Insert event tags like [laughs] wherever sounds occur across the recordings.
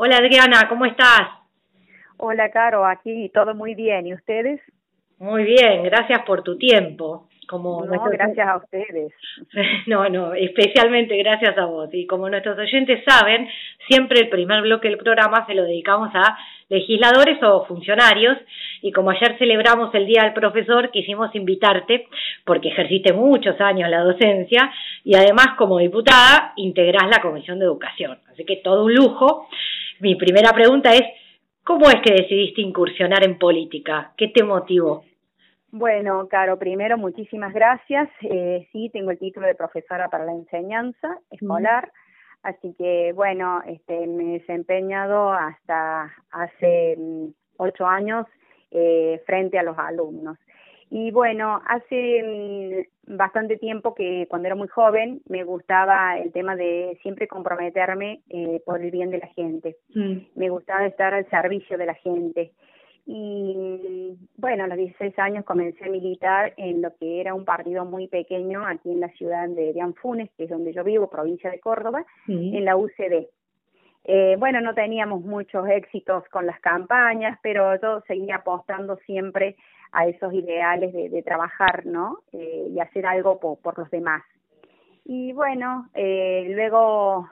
Hola Adriana, ¿cómo estás? Hola Caro, aquí todo muy bien. ¿Y ustedes? Muy bien, gracias por tu tiempo. Como no, gracias a ustedes. [laughs] No, no, especialmente gracias a vos. Y como nuestros oyentes saben, siempre el primer bloque del programa se lo dedicamos a legisladores o funcionarios. Y como ayer celebramos el Día del Profesor, quisimos invitarte, porque ejerciste muchos años la docencia y además como diputada integrás la Comisión de Educación. Así que todo un lujo. Mi primera pregunta es, ¿cómo es que decidiste incursionar en política? ¿Qué te motivó? Bueno, Caro, primero muchísimas gracias. Eh, sí, tengo el título de profesora para la enseñanza escolar, así que bueno, este, me he desempeñado hasta hace mm, ocho años eh, frente a los alumnos. Y bueno, hace mm, bastante tiempo que cuando era muy joven me gustaba el tema de siempre comprometerme eh, por el bien de la gente. Mm. Me gustaba estar al servicio de la gente. Y bueno, a los 16 años comencé a militar en lo que era un partido muy pequeño aquí en la ciudad de Dianfunes, que es donde yo vivo, provincia de Córdoba, en la UCD. Eh, bueno, no teníamos muchos éxitos con las campañas, pero yo seguía apostando siempre a esos ideales de, trabajar, ¿no? Eh, y hacer algo por, los demás. Y bueno, eh, luego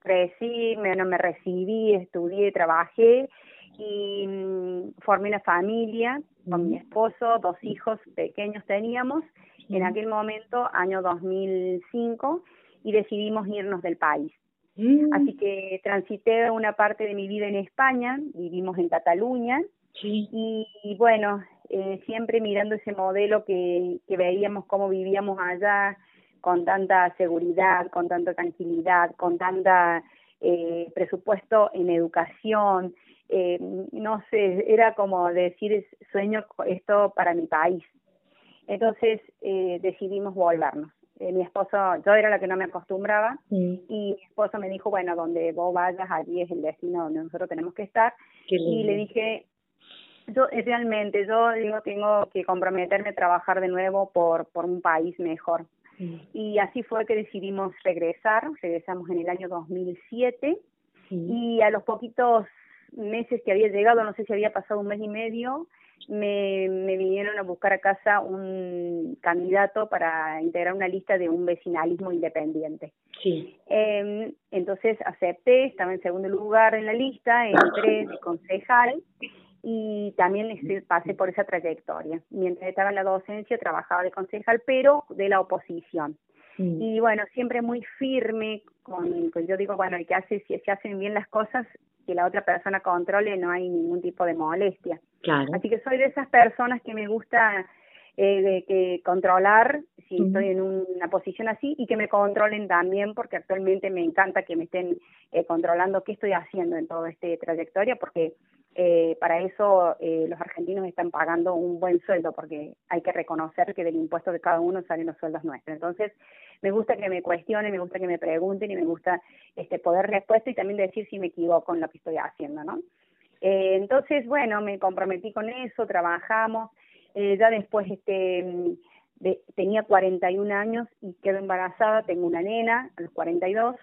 crecí, me, me recibí, estudié, trabajé y mm, formé una familia con mi esposo, dos hijos pequeños teníamos en aquel momento, año 2005, y decidimos irnos del país. Mm. Así que transité una parte de mi vida en España, vivimos en Cataluña, y, bueno, eh, siempre mirando ese modelo que, que veíamos cómo vivíamos allá, con tanta seguridad, con tanta tranquilidad, con tanta eh, presupuesto en educación, eh, no sé, era como decir, sueño esto para mi país. Entonces eh, decidimos volvernos. Eh, mi esposo, yo era la que no me acostumbraba y mi esposo me dijo, bueno, donde vos vayas, allí es el destino donde nosotros tenemos que estar. Y le dije, yo realmente, yo digo, tengo que comprometerme a trabajar de nuevo por, por un país mejor. Y así fue que decidimos regresar, regresamos en el año 2007 y a los poquitos meses que había llegado, no sé si había pasado un mes y medio, me, me vinieron a buscar a casa un candidato para integrar una lista de un vecinalismo independiente. Sí. Eh, entonces acepté, estaba en segundo lugar en la lista, entré de concejal y también pasé por esa trayectoria. Mientras estaba en la docencia trabajaba de concejal, pero de la oposición. Mm. Y bueno, siempre muy firme con, yo digo, bueno, el que hace, si se hacen bien las cosas, que la otra persona controle, no hay ningún tipo de molestia. Claro. Así que soy de esas personas que me gusta eh, de que controlar si estoy en una posición así y que me controlen también porque actualmente me encanta que me estén eh, controlando qué estoy haciendo en toda esta trayectoria porque eh, para eso eh, los argentinos están pagando un buen sueldo, porque hay que reconocer que del impuesto de cada uno salen los sueldos nuestros. Entonces, me gusta que me cuestionen, me gusta que me pregunten y me gusta este poder respuesta y también decir si me equivoco en lo que estoy haciendo, ¿no? Eh, entonces, bueno, me comprometí con eso, trabajamos. Eh, ya después, este, de, tenía 41 años y quedo embarazada, tengo una nena a los 42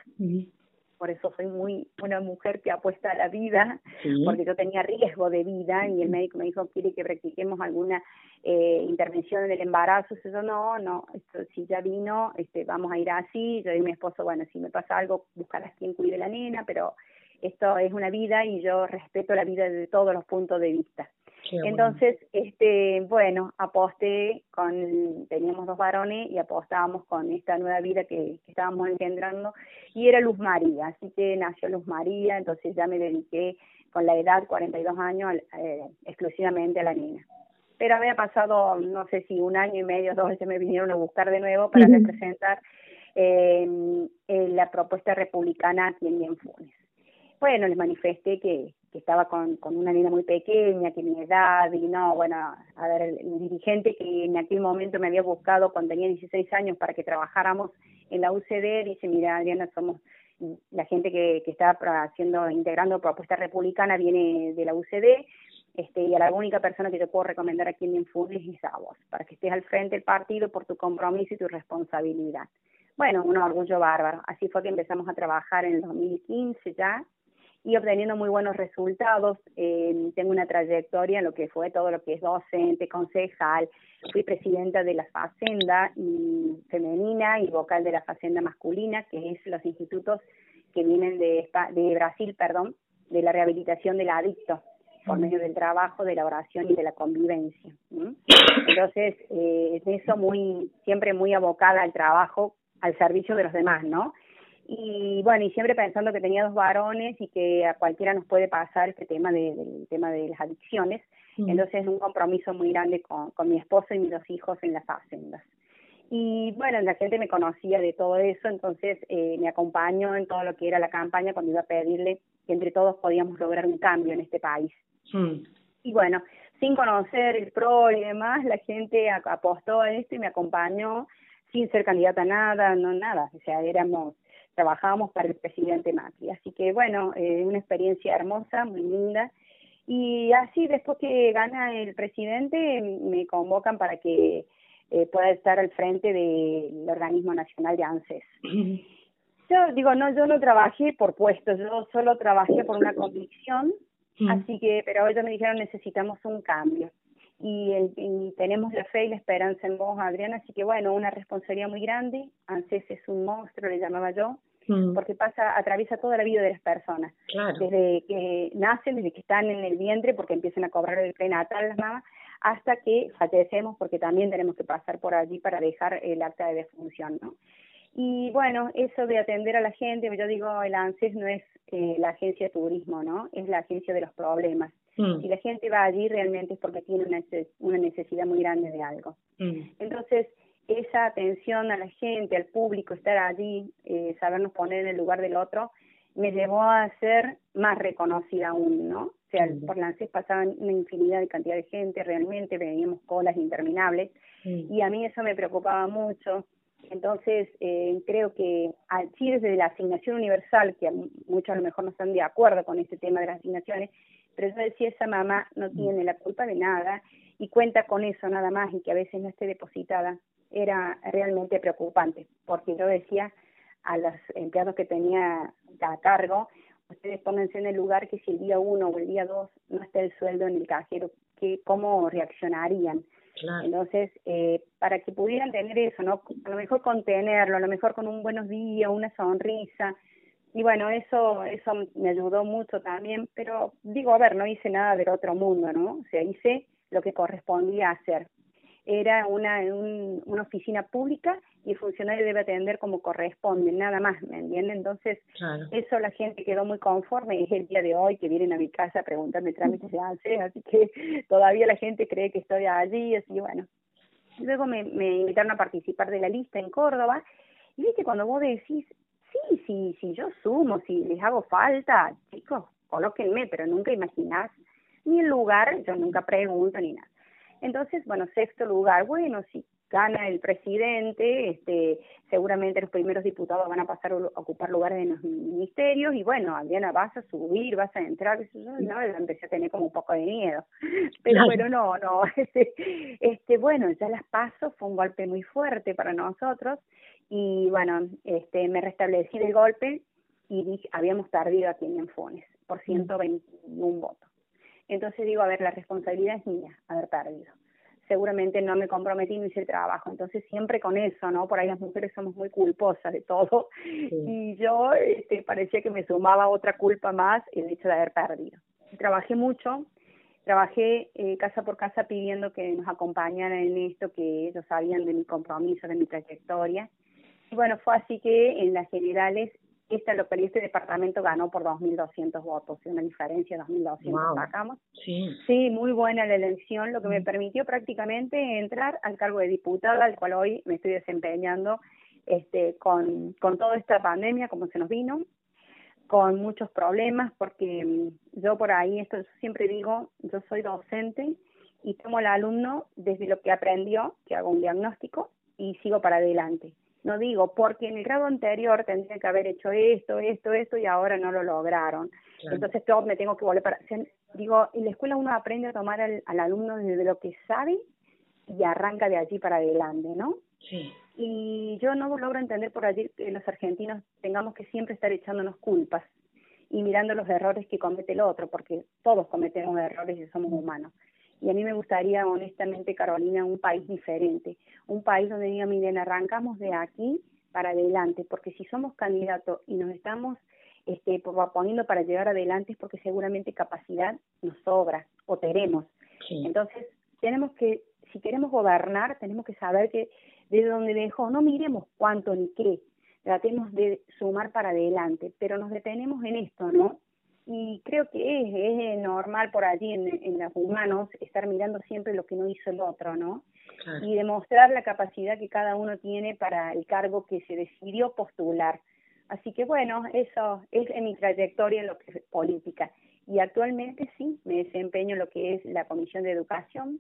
por eso soy muy una mujer que apuesta a la vida, porque yo tenía riesgo de vida y el médico me dijo, quiere que practiquemos alguna eh, intervención en el embarazo, yo no, no, esto, si ya vino, este, vamos a ir así, yo y mi esposo, bueno, si me pasa algo, buscarás quien cuide la nena, pero esto es una vida y yo respeto la vida desde todos los puntos de vista. Entonces, este, bueno, aposté con, teníamos dos varones y apostábamos con esta nueva vida que, estábamos engendrando y era Luz María, así que nació Luz María, entonces ya me dediqué con la edad, 42 años, eh, exclusivamente a la niña. Pero había pasado, no sé si un año y medio, dos veces me vinieron a buscar de nuevo para representar eh, la propuesta republicana aquí en Bienfunes. Bueno, les manifesté que, que estaba con, con una niña muy pequeña, que mi edad, y no, bueno, a ver, el, dirigente que en aquel momento me había buscado cuando tenía 16 años para que trabajáramos en la UCD, dice, mira, Adriana, somos la gente que, que está haciendo, integrando propuesta republicana viene de la UCD, este, y a la única persona que yo puedo recomendar aquí en Infunes es a vos, para que estés al frente del partido por tu compromiso y tu responsabilidad. Bueno, un orgullo bárbaro. Así fue que empezamos a trabajar en el 2015 ya, y obteniendo muy buenos resultados. Eh, tengo una trayectoria en lo que fue todo lo que es docente, concejal, fui presidenta de la Facenda femenina y vocal de la Facenda masculina, que es los institutos que vienen de, de Brasil, perdón, de la rehabilitación del adicto por medio del trabajo, de la oración y de la convivencia. Entonces, eh, es eso muy, siempre muy abocada al trabajo, al servicio de los demás, ¿no? Y bueno, y siempre pensando que tenía dos varones y que a cualquiera nos puede pasar este tema de, del tema de las adicciones. Entonces, un compromiso muy grande con, con mi esposo y mis dos hijos en las haciendas. Y bueno, la gente me conocía de todo eso, entonces eh, me acompañó en todo lo que era la campaña cuando iba a pedirle que entre todos podíamos lograr un cambio en este país. Mm. Y bueno, sin conocer el PRO y demás, la gente apostó a esto y me acompañó sin ser candidata a nada, no nada, o sea, éramos, trabajábamos para el presidente Macri. Así que bueno, eh, una experiencia hermosa, muy linda. Y así, después que gana el presidente, me convocan para que eh, pueda estar al frente del organismo nacional de ANSES. [clears throat] Yo digo, no, yo no trabajé por puestos, yo solo trabajé por una [clears throat] convicción Así que, pero ellos me dijeron necesitamos un cambio. Y, el, tenemos la fe y la esperanza en vos, Adriana, así que bueno, una responsabilidad muy grande. ANSES es un monstruo, le llamaba yo, porque pasa, atraviesa toda la vida de las personas. Desde que nacen, desde que están en el vientre, porque empiezan a cobrar el prenatal las mamás, hasta que fallecemos, porque también tenemos que pasar por allí para dejar el acta de defunción, ¿no? Y bueno, eso de atender a la gente, yo digo, el ANSES no es eh, la agencia de turismo, ¿no? Es la agencia de los problemas. Mm. Si la gente va allí realmente es porque tiene una, una necesidad muy grande de algo. Mm. Entonces, esa atención a la gente, al público, estar allí, eh, sabernos poner en el lugar del otro, me llevó a ser más reconocida aún, ¿no? O sea, mm. por la ANSES pasaban una infinidad de cantidad de gente, realmente veníamos colas interminables, y a mí eso me preocupaba mucho, entonces, eh, creo que así desde la asignación universal, que muchos a lo mejor no están de acuerdo con este tema de las asignaciones, pero yo decía, esa mamá no mm. tiene la culpa de nada y cuenta con eso nada más y que a veces no esté depositada, era realmente preocupante, porque yo decía a los empleados que tenía a cargo, ustedes pónganse en el lugar que si el día uno o el día dos no está el sueldo en el cajero, que ¿cómo reaccionarían? Entonces, eh, para que pudieran tener eso, ¿no? A lo mejor contenerlo, a lo mejor con un buenos días, una sonrisa. Y bueno, eso, eso me ayudó mucho también, pero digo, a ver, no hice nada del otro mundo, ¿no? O sea, hice lo que correspondía hacer era una, una oficina pública y el funcionario debe atender como corresponde, nada más, ¿me entienden? Entonces, eso la gente quedó muy conforme, es el día de hoy que vienen a mi casa a preguntarme trámites de hace, así que [laughs] todavía la gente cree que estoy allí, así bueno. Luego me, me invitaron a participar de la lista en Córdoba, y viste, cuando vos decís, sí, sí, sí, yo sumo, si les hago falta, chicos, colóquenme, pero nunca imaginás ni el lugar, yo nunca pregunto ni nada. Entonces, bueno, sexto lugar, bueno, si gana el presidente, este, seguramente los primeros diputados van a pasar a ocupar lugares en los ministerios y bueno, Adriana, vas a subir, vas a entrar, eso, no, empecé a tener como un poco de miedo, [laughs] pero bueno, no, no, [laughs] este, este, bueno, ya las paso, fue un golpe muy fuerte para nosotros y bueno, este, me restablecí del golpe y dije, habíamos perdido aquí en Enfones por 121 mm. votos. Entonces digo, a ver, la responsabilidad es mía, haber perdido. Seguramente no me comprometí, no hice el trabajo. Entonces siempre con eso, ¿no? Por ahí las mujeres somos muy culposas de todo. Y yo este, parecía que me sumaba otra culpa más el hecho de haber perdido. Trabajé mucho, trabajé eh, casa por casa pidiendo que nos acompañaran en esto, que ellos sabían de mi compromiso, de mi trayectoria. Y bueno, fue así que en las generales esta localidad, este departamento ganó por 2.200 votos, una diferencia de 2.200 sacamos. Sí. sí, muy buena la elección, lo que me mm. permitió prácticamente entrar al cargo de diputada, al cual hoy me estoy desempeñando este, con, con toda esta pandemia, como se nos vino, con muchos problemas, porque mm, yo por ahí, esto siempre digo, yo soy docente y tomo al alumno desde lo que aprendió, que hago un diagnóstico y sigo para adelante no digo, porque en el grado anterior tendría que haber hecho esto, esto, esto y ahora no lo lograron. Entonces yo me tengo que volver para... Digo, en la escuela uno aprende a tomar al, alumno desde lo que sabe y arranca de allí para adelante, ¿no? Sí. Y yo no logro entender por allí que los argentinos tengamos que siempre estar echándonos culpas y mirando los errores que comete el otro, porque todos cometemos errores y somos humanos. Y a mí me gustaría, honestamente, Carolina, un país diferente, un país donde diga, miren, arrancamos de aquí para adelante, porque si somos candidatos y nos estamos este, poniendo para llegar adelante es porque seguramente capacidad nos sobra o tenemos. Entonces, tenemos que, si queremos gobernar, tenemos que saber que desde donde dejó, no miremos cuánto ni qué, tratemos de sumar para adelante, pero nos detenemos en esto, ¿no? Y creo que es, es normal por allí en, en los humanos estar mirando siempre lo que no hizo el otro, ¿no? Y demostrar la capacidad que cada uno tiene para el cargo que se decidió postular. Así que bueno, eso es en mi trayectoria en lo que es política. Y actualmente sí, me desempeño en lo que es la Comisión de Educación,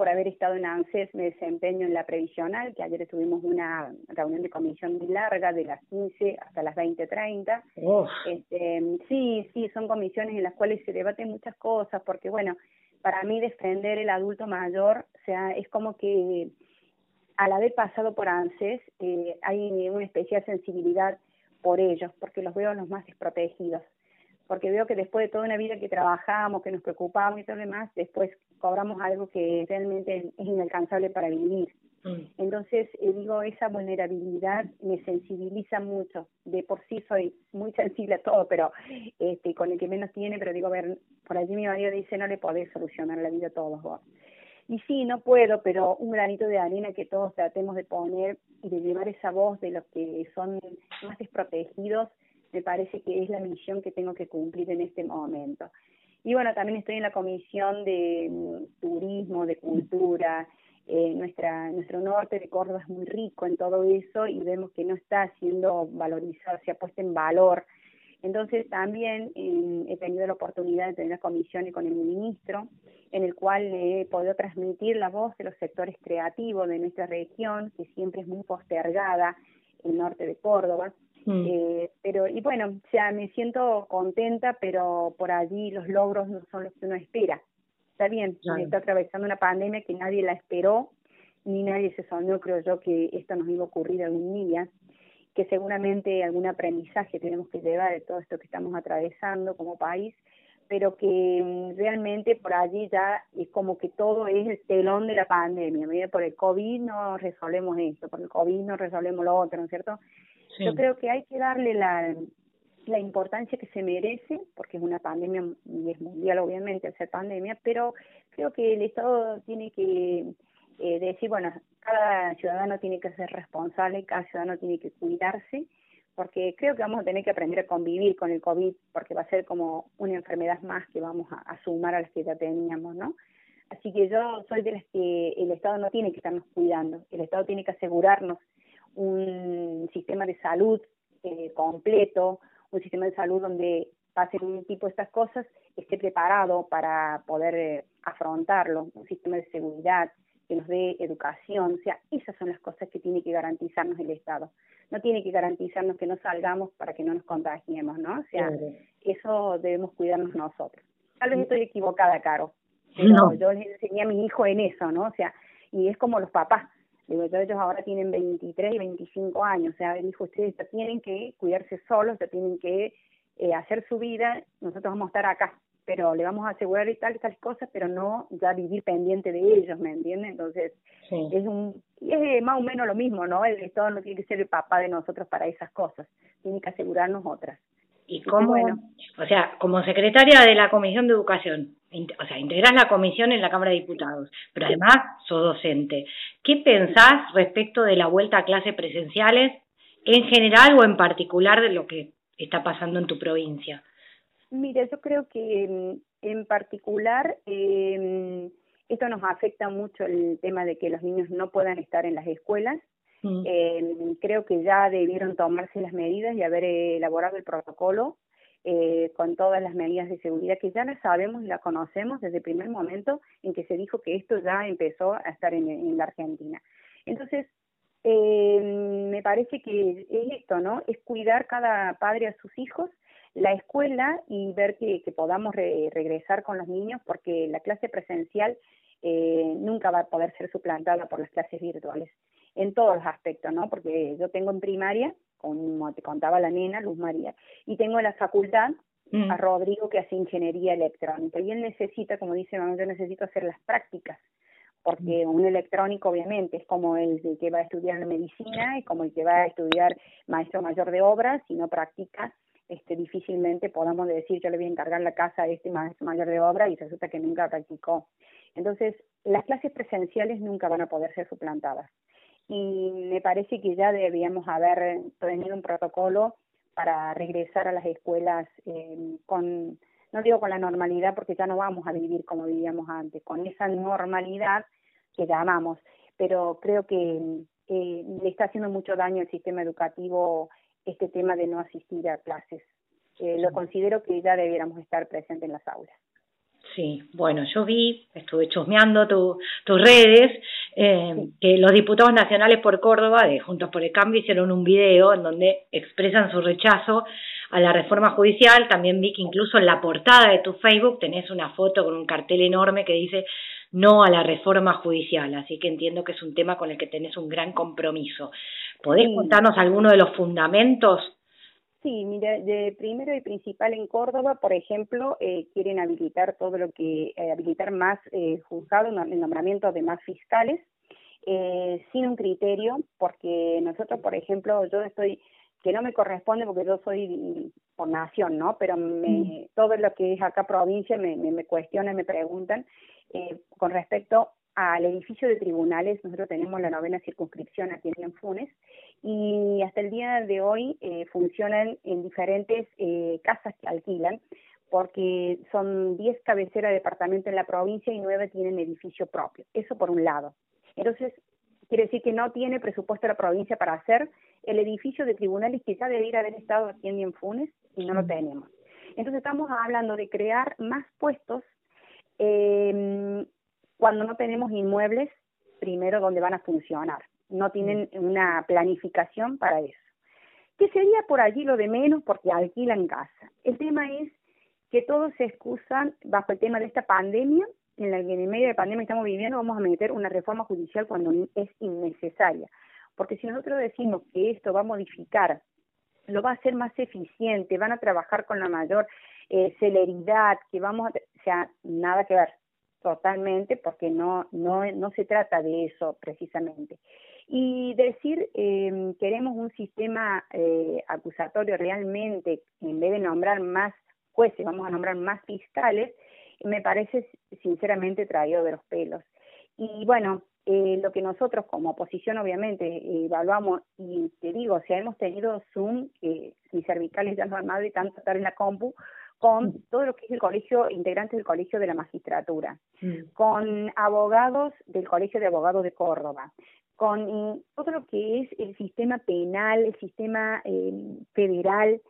por haber estado en ANSES me desempeño en la previsional, que ayer tuvimos una reunión de comisión muy larga, de las 15 hasta las 20.30. Este, sí, sí, son comisiones en las cuales se debaten muchas cosas, porque bueno, para mí defender el adulto mayor, o sea, es como que al haber pasado por ANSES, eh, hay una especial sensibilidad por ellos, porque los veo los más desprotegidos porque veo que después de toda una vida que trabajamos, que nos preocupamos y todo lo demás, después cobramos algo que realmente es inalcanzable para vivir. Mm. Entonces, eh, digo, esa vulnerabilidad me sensibiliza mucho. De por sí soy muy [laughs] sensible a todo, pero este, con el que menos tiene, pero digo, a ver, por allí mi marido dice, no le podés solucionar la vida a todos vos. Y sí, no puedo, pero un granito de arena que todos tratemos de poner y de llevar esa voz de los que son más desprotegidos me parece que es la misión que tengo que cumplir en este momento. Y bueno, también estoy en la comisión de mm, turismo, de cultura. Eh, nuestra, nuestro norte de Córdoba es muy rico en todo eso y vemos que no está siendo valorizado, se ha puesto en valor. Entonces también eh, he tenido la oportunidad de tener comisiones con el ministro, en el cual he podido transmitir la voz de los sectores creativos de nuestra región, que siempre es muy postergada, el norte de Córdoba. Mm. Eh, pero, y bueno, o sea, me siento contenta, pero por allí los logros no son los que uno espera. Está bien, se está atravesando una pandemia que nadie la esperó, ni nadie se soñó, creo yo, que esto nos iba a ocurrir algún día, que seguramente algún aprendizaje tenemos que llevar de todo esto que estamos atravesando como país, pero que mm, realmente por allí ya es como que todo es el telón de la pandemia. Mira, por el COVID no resolvemos esto, por el COVID no resolvemos lo otro, ¿no es cierto? Yo creo que hay que darle la, la importancia que se merece, porque es una pandemia y es mundial obviamente al ser pandemia, pero creo que el Estado tiene que eh, decir, bueno, cada ciudadano tiene que ser responsable, cada ciudadano tiene que cuidarse, porque creo que vamos a tener que aprender a convivir con el COVID, porque va a ser como una enfermedad más que vamos a, sumar a las que ya teníamos, ¿no? Así que yo soy de las que el Estado no tiene que estarnos cuidando, el Estado tiene que asegurarnos un sistema de salud eh, completo, un sistema de salud donde pasen un tipo de estas cosas, esté preparado para poder eh, afrontarlo, un sistema de seguridad que nos dé educación, o sea, esas son las cosas que tiene que garantizarnos el Estado. No tiene que garantizarnos que no salgamos para que no nos contagiemos, ¿no? O sea, eso debemos cuidarnos nosotros. Tal vez estoy equivocada, Caro, pero yo les enseñé a mi hijo en eso, ¿no? O sea, y es como los papás, Digo, ellos ahora tienen 23 y 25 años, o sea, dijo, ustedes ya tienen que cuidarse solos, ya tienen que eh, hacer su vida, nosotros vamos a estar acá, pero le vamos a asegurar y tal, tal cosas, pero no ya vivir pendiente de ellos, ¿me entienden? Entonces, es un es más o menos lo mismo, ¿no? El Estado no tiene que ser el papá de nosotros para esas cosas, tiene que asegurarnos otras. ¿Y cómo, o sea, como secretaria de la Comisión de Educación, o sea, integrás la comisión en la Cámara de Diputados, pero además sos docente. ¿Qué pensás respecto de la vuelta a clases presenciales en general o en particular de lo que está pasando en tu provincia? Mire, yo creo que en particular eh, esto nos afecta mucho el tema de que los niños no puedan estar en las escuelas. Mm. Eh, creo que ya debieron tomarse las medidas y haber elaborado el protocolo eh, con todas las medidas de seguridad que ya las sabemos y las conocemos desde el primer momento en que se dijo que esto ya empezó a estar en, la Argentina. Entonces, eh, me parece que es esto, ¿no? Es cuidar cada padre a sus hijos, la escuela y ver que, podamos regresar con los niños porque la clase presencial eh, nunca va a poder ser suplantada por las clases virtuales en todos los aspectos, ¿no? Porque yo tengo en primaria como te contaba la nena, Luz María. Y tengo la facultad a Rodrigo que hace ingeniería electrónica y él necesita, como dice mamá, yo necesito hacer las prácticas porque un electrónico obviamente es como el que va a estudiar medicina y como el que va a estudiar maestro mayor de obras, si no practica, este, difícilmente podamos decir yo le voy a encargar la casa a este maestro mayor de obra y resulta que nunca practicó. Entonces, las clases presenciales nunca van a poder ser suplantadas. Y me parece que ya debíamos haber tenido un protocolo para regresar a las escuelas eh, con no digo con la normalidad porque ya no vamos a vivir como vivíamos antes, con esa normalidad que llamamos, pero creo que eh, le está haciendo mucho daño al sistema educativo este tema de no asistir a clases. Eh, lo considero que ya debiéramos estar presentes en las aulas. Sí, bueno, yo vi, estuve chusmeando tu, tus redes, eh, que los diputados nacionales por Córdoba de Juntos por el Cambio hicieron un video en donde expresan su rechazo a la reforma judicial. También vi que incluso en la portada de tu Facebook tenés una foto con un cartel enorme que dice no a la reforma judicial, así que entiendo que es un tema con el que tenés un gran compromiso. ¿Podés contarnos alguno de los fundamentos Sí, mira, de primero y principal en Córdoba, por ejemplo, eh, quieren habilitar todo lo que, eh, habilitar más eh, juzgados, el nombramiento de más fiscales, eh, sin un criterio, porque nosotros, por ejemplo, yo estoy, que no me corresponde porque yo soy por nación, ¿no? Pero me, mm. todo lo que es acá provincia me, me, me cuestionan, me preguntan eh, con respecto al edificio de tribunales, nosotros tenemos la novena circunscripción aquí en Funes y hasta el día de hoy eh, funcionan en diferentes eh, casas que alquilan porque son 10 cabeceras de departamento en la provincia y 9 tienen edificio propio. Eso por un lado. Entonces, quiere decir que no tiene presupuesto la provincia para hacer el edificio de tribunales que ya debería haber estado aquí en Funes y no lo tenemos. Entonces estamos hablando de crear más puestos eh, cuando no tenemos inmuebles, primero, donde van a funcionar. No tienen una planificación para eso. ¿Qué sería por allí lo de menos porque alquilan casa? El tema es que todos se excusan bajo el tema de esta pandemia, en la que en el medio de pandemia estamos viviendo, vamos a meter una reforma judicial cuando es innecesaria. Porque si nosotros decimos que esto va a modificar, lo va a hacer más eficiente, van a trabajar con la mayor eh, celeridad, que vamos a, o sea, nada que ver totalmente porque no, no, no se trata de eso precisamente. Y decir, eh, queremos un sistema eh, acusatorio realmente, en vez de nombrar más jueces, vamos a nombrar más fiscales, me parece sinceramente traído de los pelos. Y bueno, eh, lo que nosotros como oposición obviamente evaluamos, y te digo, si hemos tenido Zoom, que mis cervicales ya no han y tanto estar en la compu, con todo lo que es el colegio, integrantes del colegio de la magistratura, mm. con abogados del colegio de abogados de Córdoba, con todo lo que es el sistema penal, el sistema eh, federal,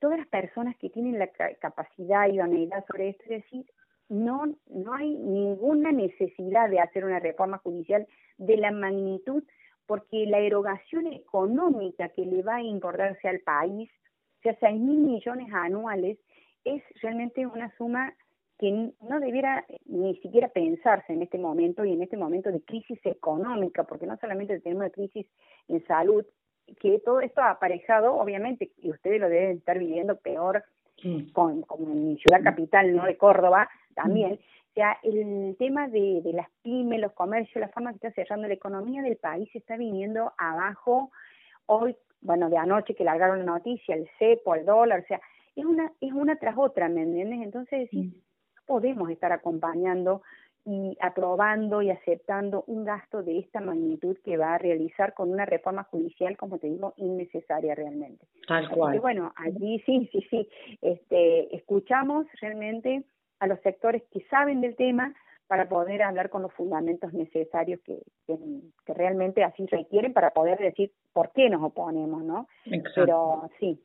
todas las personas que tienen la capacidad y idoneidad sobre esto, es decir, no, no hay ninguna necesidad de hacer una reforma judicial de la magnitud, porque la erogación económica que le va a importarse al país, o sea, 6 mil millones anuales, es realmente una suma que no debiera ni siquiera pensarse en este momento y en este momento de crisis económica, porque no solamente tenemos una crisis en salud, que todo esto ha aparejado, obviamente, y ustedes lo deben estar viviendo peor con, como en mi ciudad capital, no de Córdoba, también. O sea, el tema de, de las pymes, los comercios, la forma que está cerrando la economía del país está viniendo abajo. Hoy, bueno, de anoche que largaron la noticia, el cepo, el dólar, o sea, es una, es una tras otra, ¿me entiendes? Entonces decís, mm. no podemos estar acompañando y aprobando y aceptando un gasto de esta magnitud que va a realizar con una reforma judicial, como te digo, innecesaria realmente. Tal cual. Y bueno, allí sí, sí, sí, este, escuchamos realmente a los sectores que saben del tema para poder hablar con los fundamentos necesarios que, que, que realmente así requieren para poder decir por qué nos oponemos, ¿no? Exacto. Pero sí,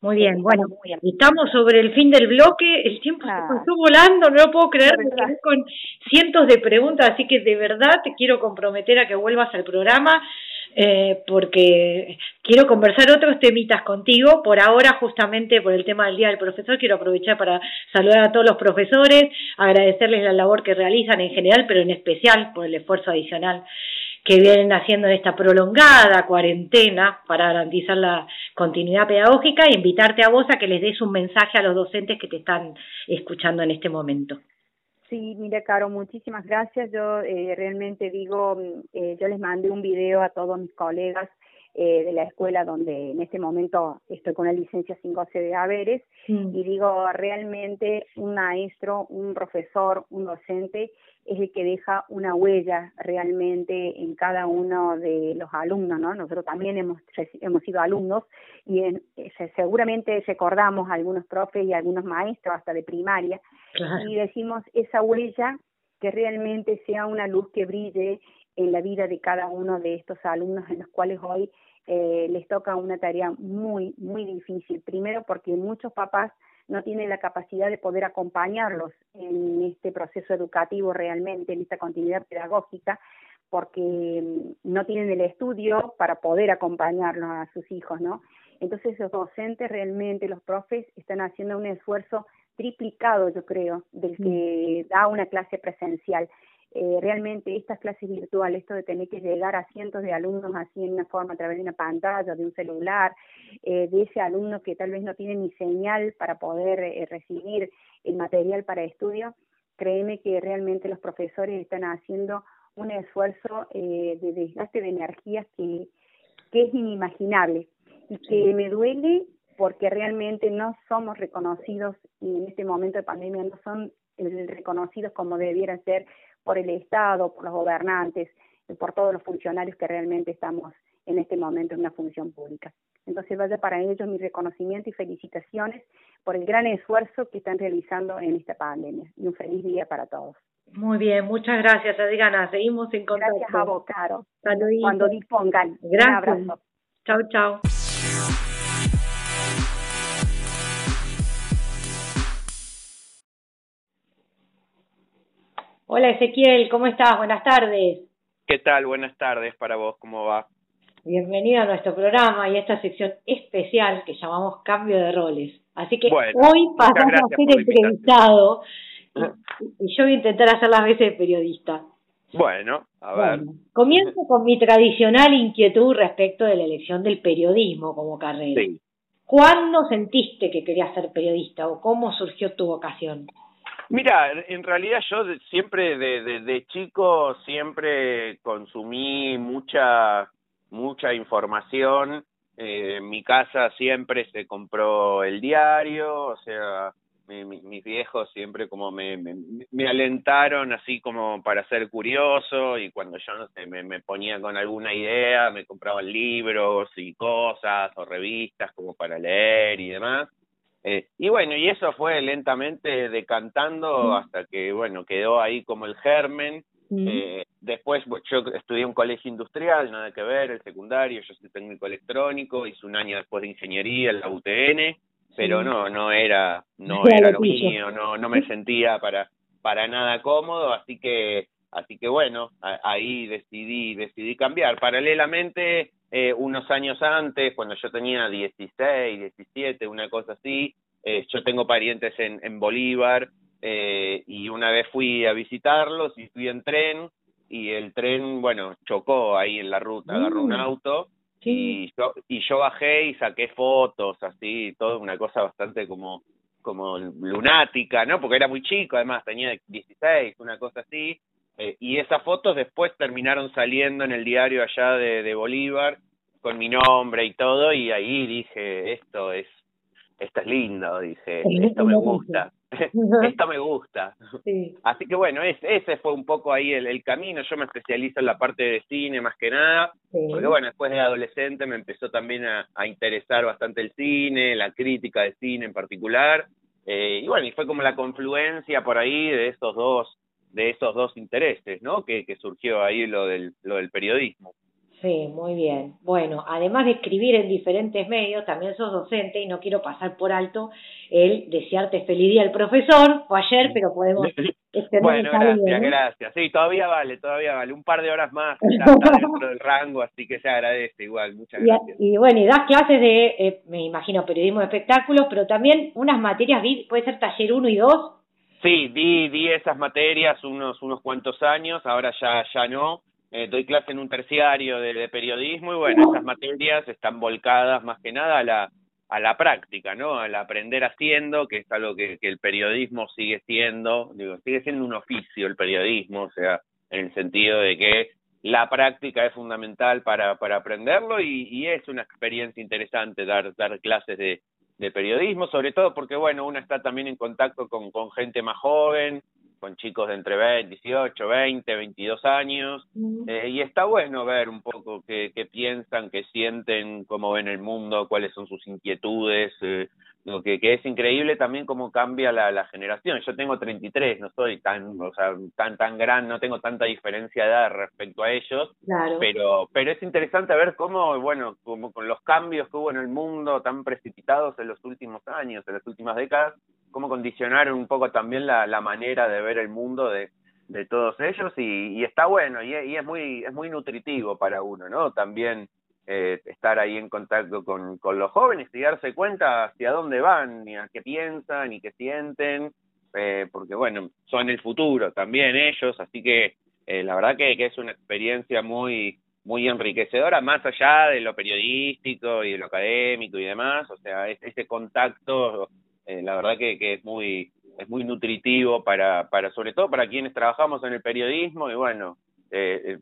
muy bien, bueno, estamos sobre el fin del bloque, el tiempo se ah. pasó volando, no lo puedo creer, con cientos de preguntas, así que de verdad te quiero comprometer a que vuelvas al programa, eh, porque quiero conversar otros temitas contigo, por ahora justamente por el tema del Día del Profesor, quiero aprovechar para saludar a todos los profesores, agradecerles la labor que realizan en general, pero en especial por el esfuerzo adicional que vienen haciendo esta prolongada cuarentena para garantizar la continuidad pedagógica e invitarte a vos a que les des un mensaje a los docentes que te están escuchando en este momento. Sí, mira, Caro, muchísimas gracias. Yo eh, realmente digo, mm, eh, yo les mandé un video a todos mis colegas eh, de la escuela donde en este momento estoy con la licencia sin goce de haberes mm. y digo, realmente un maestro, un profesor, un docente es el que deja una huella realmente en cada uno de los alumnos, ¿no? Nosotros también hemos, hemos sido alumnos y en, seguramente recordamos a algunos profes y algunos maestros hasta de primaria y decimos esa huella que realmente sea una luz que brille en la vida de cada uno de estos alumnos en los cuales hoy eh, les toca una tarea muy, muy difícil. Primero porque muchos papás no tienen la capacidad de poder acompañarlos en este proceso educativo realmente, en esta continuidad pedagógica, porque mm, no tienen el estudio para poder acompañarlos a sus hijos, ¿no? Entonces los docentes realmente, los profes, están haciendo un esfuerzo triplicado, yo creo, del que da una clase presencial. Eh, realmente estas clases virtuales, esto de tener que llegar a cientos de alumnos así en una forma a través de una pantalla, de un celular, eh, de ese alumno que tal vez no tiene ni señal para poder eh, recibir el material para estudio, créeme que realmente los profesores están haciendo un esfuerzo de desgaste de energías que, que es inimaginable y que me duele porque realmente no somos reconocidos y en este momento de pandemia no son reconocidos como debieran ser por el Estado, por los gobernantes, por todos los funcionarios que realmente estamos en este momento en una función pública. Entonces vaya para ellos mi reconocimiento y felicitaciones por el gran esfuerzo que están realizando en esta pandemia. Y un feliz día para todos. Muy bien, muchas gracias Adriana. Seguimos en contacto. Gracias a vos, Caro. Cuando dispongan. Gracias. Un abrazo. Chao, chao. Hola Ezequiel, ¿cómo estás? Buenas tardes. ¿Qué tal? Buenas tardes para vos, ¿cómo va? Bienvenido a nuestro programa y a esta sección especial que llamamos Cambio de Roles. Así que hoy pasamos a ser entrevistado y, yo voy a intentar hacer las veces de periodista. Bueno, a ver. comienzo con mi tradicional inquietud respecto de la elección del periodismo como carrera. Sí. ¿Cuándo sentiste que querías ser periodista o cómo surgió tu vocación? Mira, en realidad yo siempre de, de, chico siempre consumí mucha mucha información. Eh, en mi casa siempre se compró el diario, o sea, mis viejos siempre como me, me, alentaron así como para ser curioso y cuando yo no sé, me, me ponía con alguna idea, me compraban libros y cosas o revistas como para leer y demás. Eh, y bueno, y eso fue lentamente decantando hasta que, bueno, quedó ahí como el germen. Eh, después yo estudié un colegio industrial, nada que ver, el secundario, yo soy técnico electrónico, hice un año después de ingeniería en la UTN, pero no, no era, no era lo mío, no, no me sentía para, para nada cómodo, así que, así que bueno, ahí decidí, decidí cambiar. Paralelamente eh, unos años antes, cuando yo tenía 16, 17, una cosa así, eh, yo tengo parientes en, en Bolívar eh, y una vez fui a visitarlos y fui en tren y el tren, bueno, chocó ahí en la ruta, agarró un mm. auto y yo, y yo bajé y saqué fotos, así, todo una cosa bastante como como lunática, ¿no? Porque era muy chico, además tenía 16, una cosa así, eh, y esas fotos después terminaron saliendo en el diario allá de, de Bolívar con mi nombre y todo y ahí dije esto es esto es lindo dije [laughs] esto me gusta esto me gusta así que bueno ese fue un poco ahí el, el, camino. Yo me especializo en la parte de cine más que nada porque bueno después de adolescente me empezó también a, a interesar bastante el cine la crítica de cine en particular eh, y bueno y fue como la confluencia por ahí de esos dos de esos dos intereses, ¿no? Que, que surgió ahí lo del, lo del periodismo. Sí, muy bien. Bueno, además de escribir en diferentes medios, también sos docente y no quiero pasar por alto el desearte feliz día al profesor. Fue ayer, pero podemos [laughs] Bueno, gracias, gracias. Sí, todavía vale, todavía vale. Un par de horas más [laughs] está dentro del rango, así que se agradece igual. Muchas gracias. Y, bueno, y das clases de, eh, me imagino, periodismo de espectáculos, pero también unas materias, puede ser taller 1 y 2, Sí, di, di esas materias unos, unos cuantos años, ahora ya, ya no. eh, doy clase en un terciario de, periodismo y bueno, esas materias están volcadas más que nada a la, a la práctica, ¿no? Al aprender haciendo, que es algo que, el periodismo sigue siendo, digo, sigue siendo un oficio el periodismo, o sea, en el sentido de que la práctica es fundamental para, para aprenderlo y, y es una experiencia interesante dar, dar clases de, de periodismo, sobre todo porque, bueno, uno está también en contacto con, con gente más joven, con chicos de entre 20, 18, 20, 22 años, eh, y está bueno ver un poco qué, qué piensan, qué sienten, cómo ven el mundo, cuáles son sus inquietudes, eh, lo que, que es increíble también cómo cambia la, la generación. Yo tengo 33, no soy tan, o sea, tan, tan gran, no tengo tanta diferencia de edad respecto a ellos, pero, pero es interesante ver cómo, bueno, como con los cambios que hubo en el mundo tan precipitados en los últimos años, en las últimas décadas, cómo condicionaron un poco también la, la manera de ver el mundo de, de todos ellos y, y está bueno y, y, es muy es muy nutritivo para uno no también eh, estar ahí en contacto con, con los jóvenes y darse cuenta hacia dónde van y a qué piensan y qué sienten eh, porque bueno son el futuro también ellos así que eh, la verdad que, que es una experiencia muy muy enriquecedora más allá de lo periodístico y de lo académico y demás o sea ese contacto eh, la verdad que, que es muy es muy nutritivo para para sobre todo para quienes trabajamos en el periodismo y bueno eh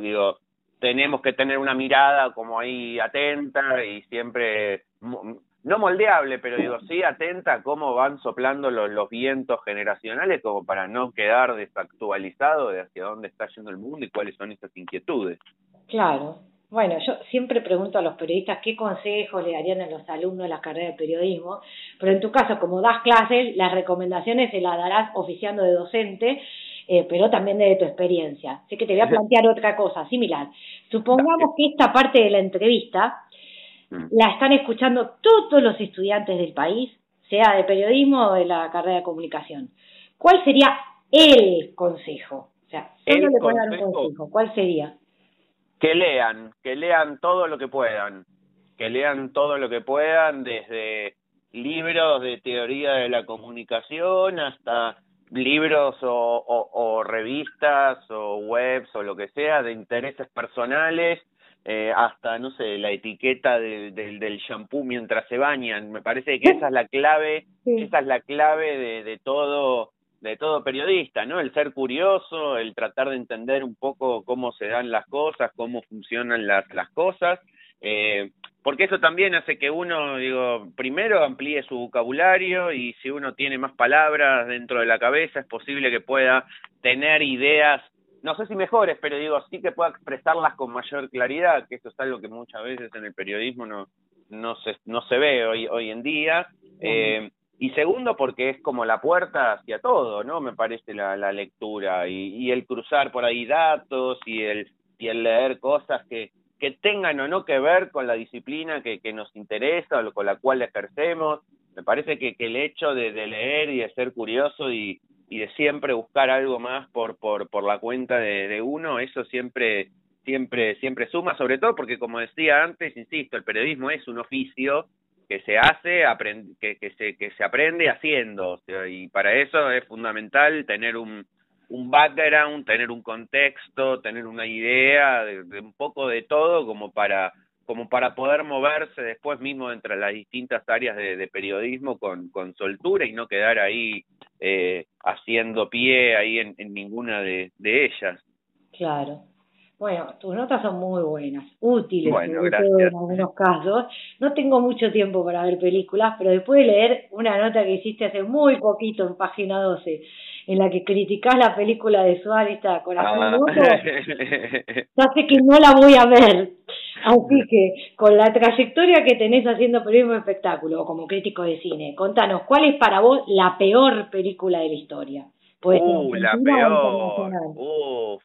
digo tenemos que tener una mirada como ahí atenta y siempre no moldeable, pero digo, sí atenta a cómo van soplando los, los vientos generacionales como para no quedar desactualizado de hacia dónde está yendo el mundo y cuáles son esas inquietudes. Claro, bueno, yo siempre pregunto a los periodistas qué consejos le darían a los alumnos de la carrera de periodismo, pero en tu caso, como das clases, las recomendaciones se las darás oficiando de docente, eh, pero también de tu experiencia. Así que te voy a plantear otra cosa similar. Supongamos que esta parte de la entrevista mm. la están escuchando todos los estudiantes del país, sea de periodismo o de la carrera de comunicación. ¿Cuál sería el consejo? O sea, solo le pueden dar un consejo. ¿Cuál sería? que lean, que lean todo lo que puedan, que lean todo lo que puedan, desde libros de teoría de la comunicación hasta libros o, o, revistas o webs o lo que sea de intereses personales eh, hasta no sé la etiqueta del del, del shampoo mientras se bañan. Me parece que esa es la clave esa es la clave de, de todo de todo periodista, ¿no? El ser curioso, el tratar de entender un poco cómo se dan las cosas, cómo funcionan las, las cosas, eh, porque eso también hace que uno, digo, primero amplíe su vocabulario y si uno tiene más palabras dentro de la cabeza es posible que pueda tener ideas, no sé si mejores, pero digo, sí que pueda expresarlas con mayor claridad, que eso es algo que muchas veces en el periodismo no, no, se, no se ve hoy, hoy en día. Eh, y segundo porque es como la puerta hacia todo, ¿no? Me parece la, la lectura y, y el cruzar por ahí datos y el, y el leer cosas que, que tengan o no que ver con la disciplina que, que nos interesa o con la cual ejercemos. Me parece que, que el hecho de, de leer y de ser curioso y, y de siempre buscar algo más por, por, por la cuenta de, uno, eso siempre, siempre, siempre suma, sobre todo porque como decía antes, insisto, el periodismo es un oficio que se hace, que, que, se, que se aprende haciendo. y para eso es fundamental tener un, un background, tener un contexto, tener una idea de, un poco de todo como para como para poder moverse después mismo entre las distintas áreas de, de periodismo con, con soltura y no quedar ahí eh, haciendo pie ahí en, en ninguna de, de ellas. Claro. Bueno, tus notas son muy buenas, útiles bueno, en algunos casos. No tengo mucho tiempo para ver películas, pero después de leer una nota que hiciste hace muy poquito en página 12, en la que criticás la película de Suárez, Corazón ah. [laughs] ya sé que no la voy a ver. Así que, con la trayectoria que tenés haciendo periodismo de espectáculo o como crítico de cine, contanos, ¿cuál es para vos la peor película de la historia? uh, la peor. Uf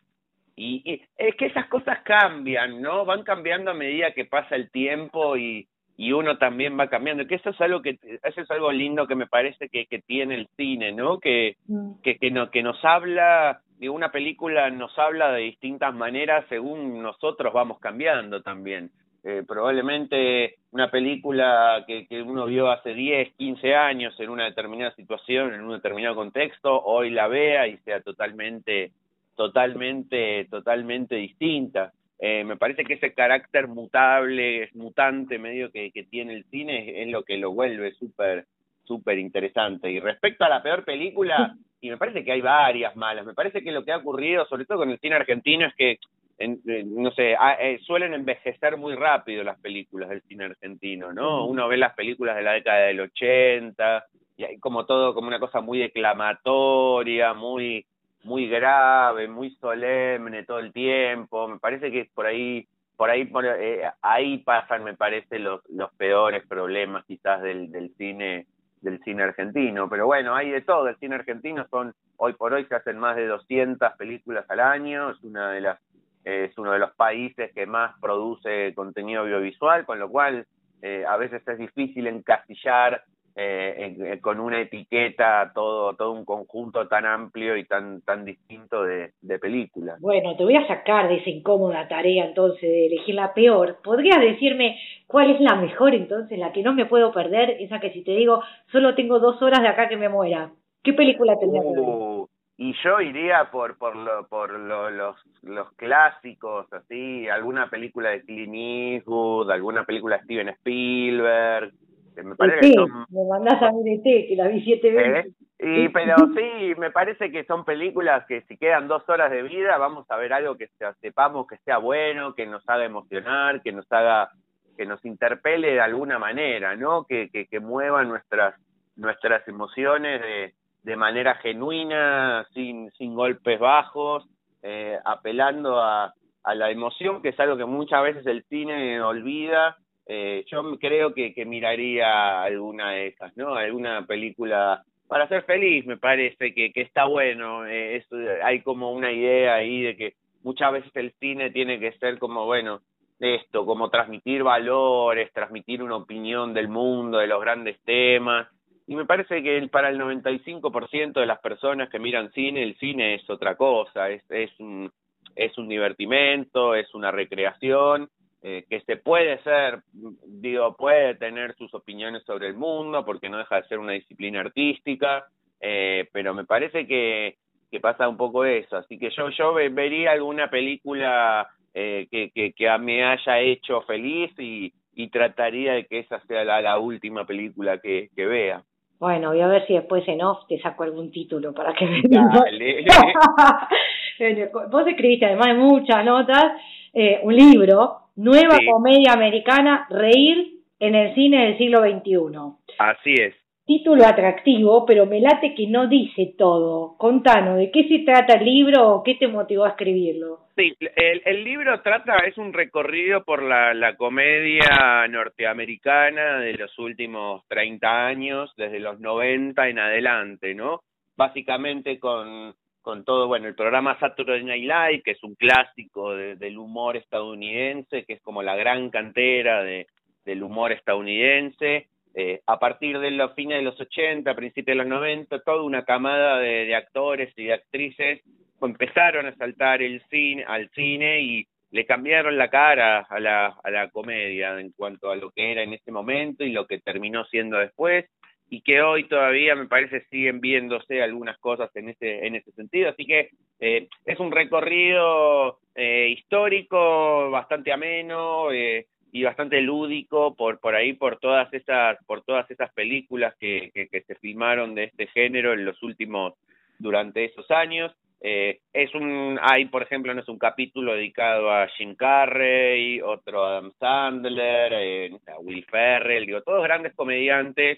y, es que esas cosas cambian, ¿no? Van cambiando a medida que pasa el tiempo y, y uno también va cambiando. Que eso es algo que eso es algo lindo que me parece que, que tiene el cine, ¿no? Que, mm. que, que, no, que nos habla, de una película nos habla de distintas maneras según nosotros vamos cambiando también. Eh, probablemente una película que, que uno vio hace 10, 15 años en una determinada situación, en un determinado contexto, hoy la vea y sea totalmente totalmente, totalmente distinta. Eh, me parece que ese carácter mutable, mutante medio que, que tiene el cine es, lo que lo vuelve súper súper interesante. Y respecto a la peor película, [laughs] y me parece que hay varias malas, me parece que lo que ha ocurrido, sobre todo con el cine argentino, es que, en, no sé, eh, suelen envejecer muy rápido las películas del cine argentino, ¿no? Uno ve las películas de la década del 80, y hay como todo, como una cosa muy declamatoria, muy muy grave, muy solemne todo el tiempo. Me parece que por ahí, por ahí, por, eh, ahí pasan, me parece, los, los peores problemas quizás del, del cine del cine argentino. Pero bueno, hay de todo. El cine argentino son, hoy por hoy se hacen más de 200 películas al año. Es una de las es uno de los países que más produce contenido audiovisual, con lo cual eh, a veces es difícil encasillar eh, eh, con una etiqueta todo todo un conjunto tan amplio y tan tan distinto de, de películas. Bueno, te voy a sacar de esa incómoda tarea entonces de elegir la peor. ¿Podrías decirme cuál es la mejor entonces, la que no me puedo perder, esa que si te digo solo tengo dos horas de acá que me muera? ¿Qué película tendría uh, y yo iría por por lo, por lo, los los clásicos así alguna película de Clint Eastwood alguna película de Steven Spielberg me parece que me mandás a ver que la vi siete veces. ¿Eh? Y, pero sí, me parece que son películas que si quedan dos horas de vida, vamos a ver algo que sepamos que sea bueno, que nos haga emocionar, que nos haga, que nos interpele de alguna manera, ¿no? Que, que, que mueva nuestras, nuestras emociones de, de manera genuina, sin, sin golpes bajos, eh, apelando a, a la emoción, que es algo que muchas veces el cine olvida eh, yo creo que, que miraría alguna de esas, ¿no? Alguna película para ser feliz, me parece que, que está bueno. Eh, hay como una idea ahí de que muchas veces el cine tiene que ser como, bueno, esto, como transmitir valores, transmitir una opinión del mundo, de los grandes temas. Y me parece que para el 95% de las personas que miran cine, el cine es otra cosa, es, es, un, es un divertimento, es una recreación eh, que se puede ser, digo, puede tener sus opiniones sobre el mundo, porque no deja de ser una disciplina artística, eh, pero me parece que, que pasa un poco eso. Así que yo, yo vería alguna película eh, que, que, que me haya hecho feliz y, y trataría de que esa sea la, la última película que, que vea. Bueno, voy a ver si después en off te saco algún título para que me Dale. [laughs] Vos escribiste, además de muchas notas, eh, un libro Nueva comedia americana, Reír en el cine del siglo XXI. Así es. Título atractivo, pero me late que no dice todo. Contanos, ¿de qué se trata el libro o qué te motivó a escribirlo? Sí, el, el libro trata, es un recorrido por la, la comedia norteamericana de los últimos 30 años, desde los 90 en adelante, ¿no? Básicamente con con todo, bueno, el programa Saturday Night Live, que es un clásico del humor estadounidense, que es como la gran cantera de, del humor estadounidense. Eh, a partir de los fines de los 80, principios de los 90, toda una camada de, de actores y de actrices empezaron a saltar el cine, al cine y le cambiaron la cara a la, a la comedia en cuanto a lo que era en ese momento y lo que terminó siendo después y que hoy todavía me parece siguen viéndose algunas cosas en ese en ese sentido. Así que eh, es un recorrido eh, histórico bastante ameno eh, y bastante lúdico por por ahí por todas esas por todas esas películas que, se filmaron de este género en los últimos durante esos años. Eh, es un hay por ejemplo no es un capítulo dedicado a Jim Carrey otro a Adam Sandler eh, a Will Ferrell digo todos grandes comediantes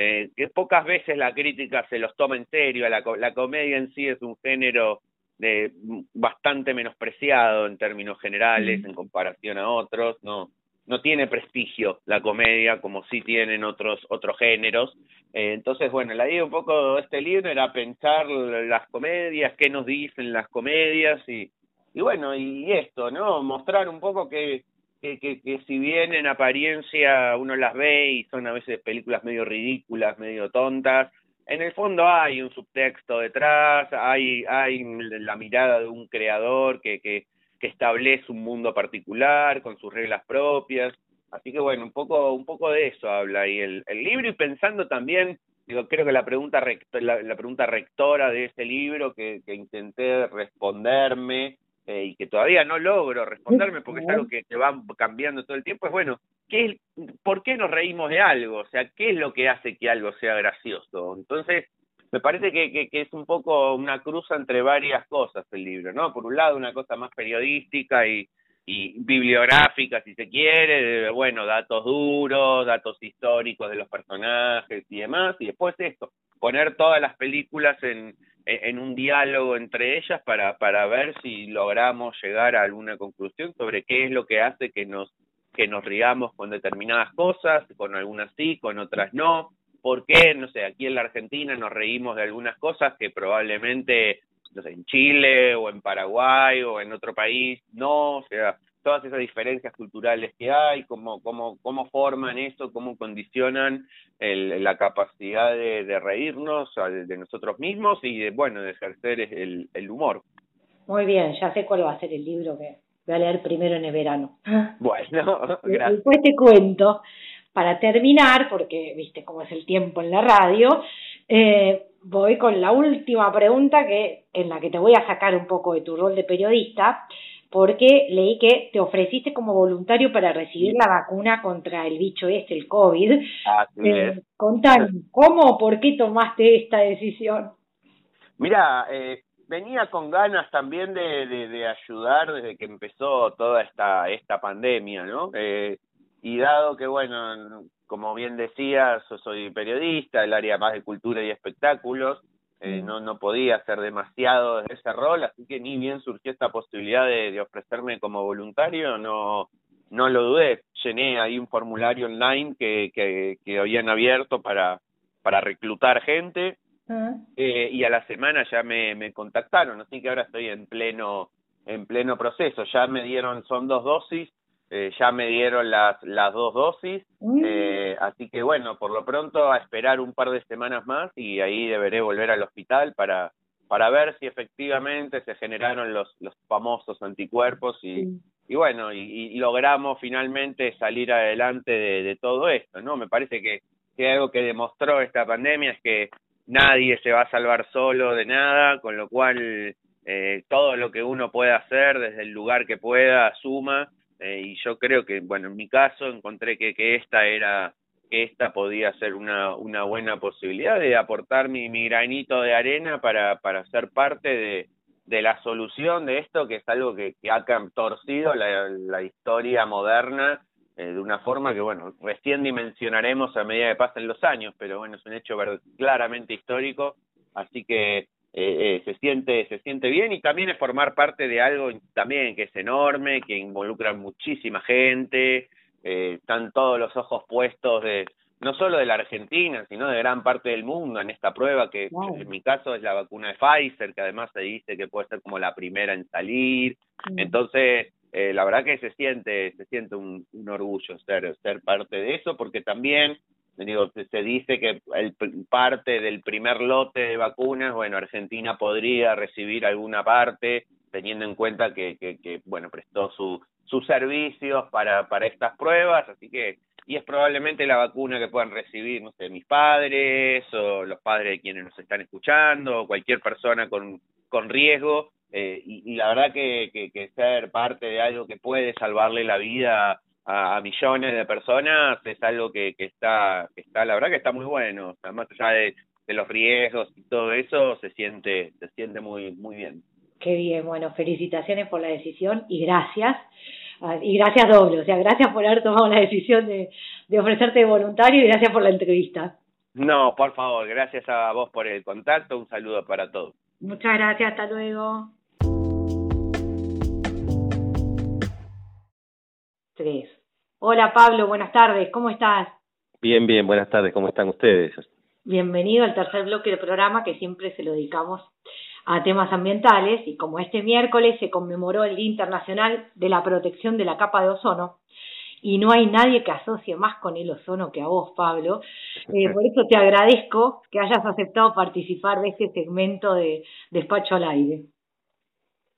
eh, que pocas veces la crítica se los toma en serio, la, la comedia en sí es un género de bastante menospreciado en términos generales en comparación a otros, no no tiene prestigio la comedia como sí tienen otros otros géneros. Eh, entonces, bueno, la idea un poco de este libro era pensar las comedias, qué nos dicen las comedias y, y bueno, y esto, ¿no? Mostrar un poco que que, que, que si bien en apariencia uno las ve y son a veces películas medio ridículas, medio tontas, en el fondo hay un subtexto detrás, hay, hay la mirada de un creador que, que, que establece un mundo particular con sus reglas propias. Así que bueno, un poco, un poco de eso habla ahí el, el libro y pensando también digo, creo que la pregunta, la, pregunta rectora de ese libro que, que intenté responderme eh, y que todavía no logro responderme porque es algo que, que va cambiando todo el tiempo, es bueno, ¿qué, ¿por qué nos reímos de algo? O sea, ¿qué es lo que hace que algo sea gracioso? Entonces, me parece que, que, que, es un poco una cruza entre varias cosas el libro, ¿no? Por un lado, una cosa más periodística y, y bibliográfica, si se quiere, de, bueno, datos duros, datos históricos de los personajes y demás, y después esto, poner todas las películas en, en un diálogo entre ellas para, para ver si logramos llegar a alguna conclusión sobre qué es lo que hace que nos, que nos riamos con determinadas cosas, con algunas sí, con otras no, por qué, no sé, aquí en la Argentina nos reímos de algunas cosas que probablemente en Chile o en Paraguay o en otro país, no, o sea, todas esas diferencias culturales que hay, cómo, cómo, cómo forman eso, cómo condicionan el, la capacidad de, de reírnos de nosotros mismos y de, bueno, de ejercer el, el humor. Muy bien, ya sé cuál va a ser el libro que voy a leer primero en el verano. [laughs] Bueno, [laughs] gracias. Después te cuento, para terminar, porque viste cómo es el tiempo en la radio, eh, voy con la última pregunta que en la que te voy a sacar un poco de tu rol de periodista, porque leí que te ofreciste como voluntario para recibir la vacuna contra el bicho este, el COVID. Así eh, Contame, ¿cómo o por qué tomaste esta decisión? Mira, eh, venía con ganas también de, de, de, ayudar desde que empezó toda esta, esta pandemia, ¿no? Eh, y dado que, bueno, como bien decías, soy periodista, el área más de cultura y espectáculos, eh, no, no podía hacer demasiado de ese rol, así que ni bien surgió esta posibilidad de, de ofrecerme como voluntario, no, no lo dudé, llené ahí un formulario online que, que, que habían abierto para, para reclutar gente, eh, y a la semana ya me, me contactaron, así que ahora estoy en pleno, en pleno proceso, ya me dieron, son dos dosis, eh, ya me dieron las, las dos dosis, eh, así que bueno, por lo pronto a esperar un par de semanas más y ahí deberé volver al hospital para, para ver si efectivamente se generaron los, los famosos anticuerpos y, y bueno, y, y, logramos finalmente salir adelante de, de todo esto, ¿no? Me parece que, que algo que demostró esta pandemia es que nadie se va a salvar solo de nada, con lo cual eh, todo lo que uno pueda hacer desde el lugar que pueda suma eh, y yo creo que, bueno, en mi caso encontré que, que esta era, que esta podía ser una, una buena posibilidad de aportar mi, mi granito de arena para, para ser parte de, de la solución de esto, que es algo que, ha torcido la, la historia moderna eh, de una forma que, bueno, recién dimensionaremos a medida que pasen los años, pero bueno, es un hecho claramente histórico, así que eh, eh, se siente se siente bien y también es formar parte de algo también que es enorme que involucra muchísima gente eh, están todos los ojos puestos de no solo de la Argentina sino de gran parte del mundo en esta prueba que wow. en mi caso es la vacuna de Pfizer que además se dice que puede ser como la primera en salir mm. entonces eh, la verdad que se siente se siente un, un orgullo ser ser parte de eso porque también digo, se dice que el parte del primer lote de vacunas, bueno, Argentina podría recibir alguna parte, teniendo en cuenta que, que, que bueno, prestó su, sus servicios para, para estas pruebas, así que, y es probablemente la vacuna que puedan recibir, no sé, mis padres o los padres de quienes nos están escuchando, o cualquier persona con, con riesgo, eh, y, y la verdad que, que, que ser parte de algo que puede salvarle la vida a, a, millones de personas es algo que, que está que está la verdad que está muy bueno. O sea, más allá de, de, los riesgos y todo eso se siente se siente muy muy bien. Qué bien bueno felicitaciones por la decisión y gracias. Ah, y gracias doble o sea gracias por haber tomado la decisión de, de ofrecerte de voluntario y gracias por la entrevista. No por favor gracias a vos por el contacto un saludo para todos. Muchas gracias hasta luego. Tres Hola Pablo, buenas tardes, ¿cómo estás? Bien, bien, buenas tardes, ¿cómo están ustedes? Bienvenido al tercer bloque del programa que siempre se lo dedicamos a temas ambientales y como este miércoles se conmemoró el Día Internacional de la Protección de la Capa de Ozono y no hay nadie que asocie más con el ozono que a vos, Pablo. Eh, por eso te agradezco que hayas aceptado participar de este segmento de Despacho al Aire.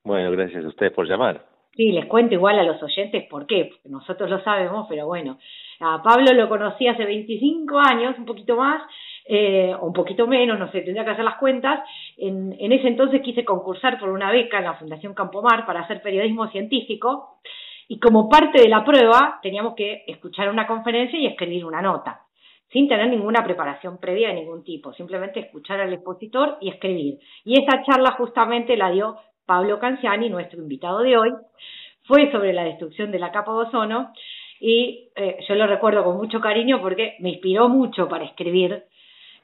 Bueno, gracias a ustedes por llamar. Sí, les cuento igual a los oyentes por qué, porque nosotros lo sabemos, pero bueno, a Pablo lo conocí hace 25 años, un poquito más, eh, un poquito menos, no sé, tendría que hacer las cuentas. En, en ese entonces quise concursar por una beca en la Fundación Campomar para hacer periodismo científico y como parte de la prueba teníamos que escuchar una conferencia y escribir una nota, sin tener ninguna preparación previa de ningún tipo, simplemente escuchar al expositor y escribir. Y esa charla justamente la dio Pablo Canciani, nuestro invitado de hoy, fue sobre la destrucción de la capa de ozono y eh, yo lo recuerdo con mucho cariño porque me inspiró mucho para escribir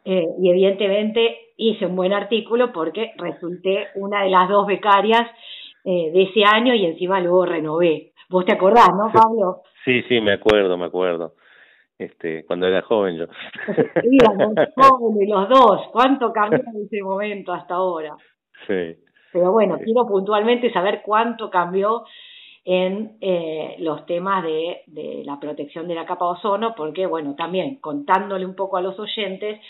eh, y evidentemente hice un buen artículo porque resulté una de las dos becarias eh, de ese año y encima luego renové. Vos te acordás, ¿no, Pablo? Sí, sí, me acuerdo, me acuerdo. Este, cuando era joven yo. Sí, [laughs] los dos. ¿Cuánto cambió en ese momento hasta ahora? Sí. Pero bueno, quiero puntualmente saber cuánto cambió en eh, los temas de, de la protección de la capa de ozono, porque bueno, también contándole un poco a los oyentes,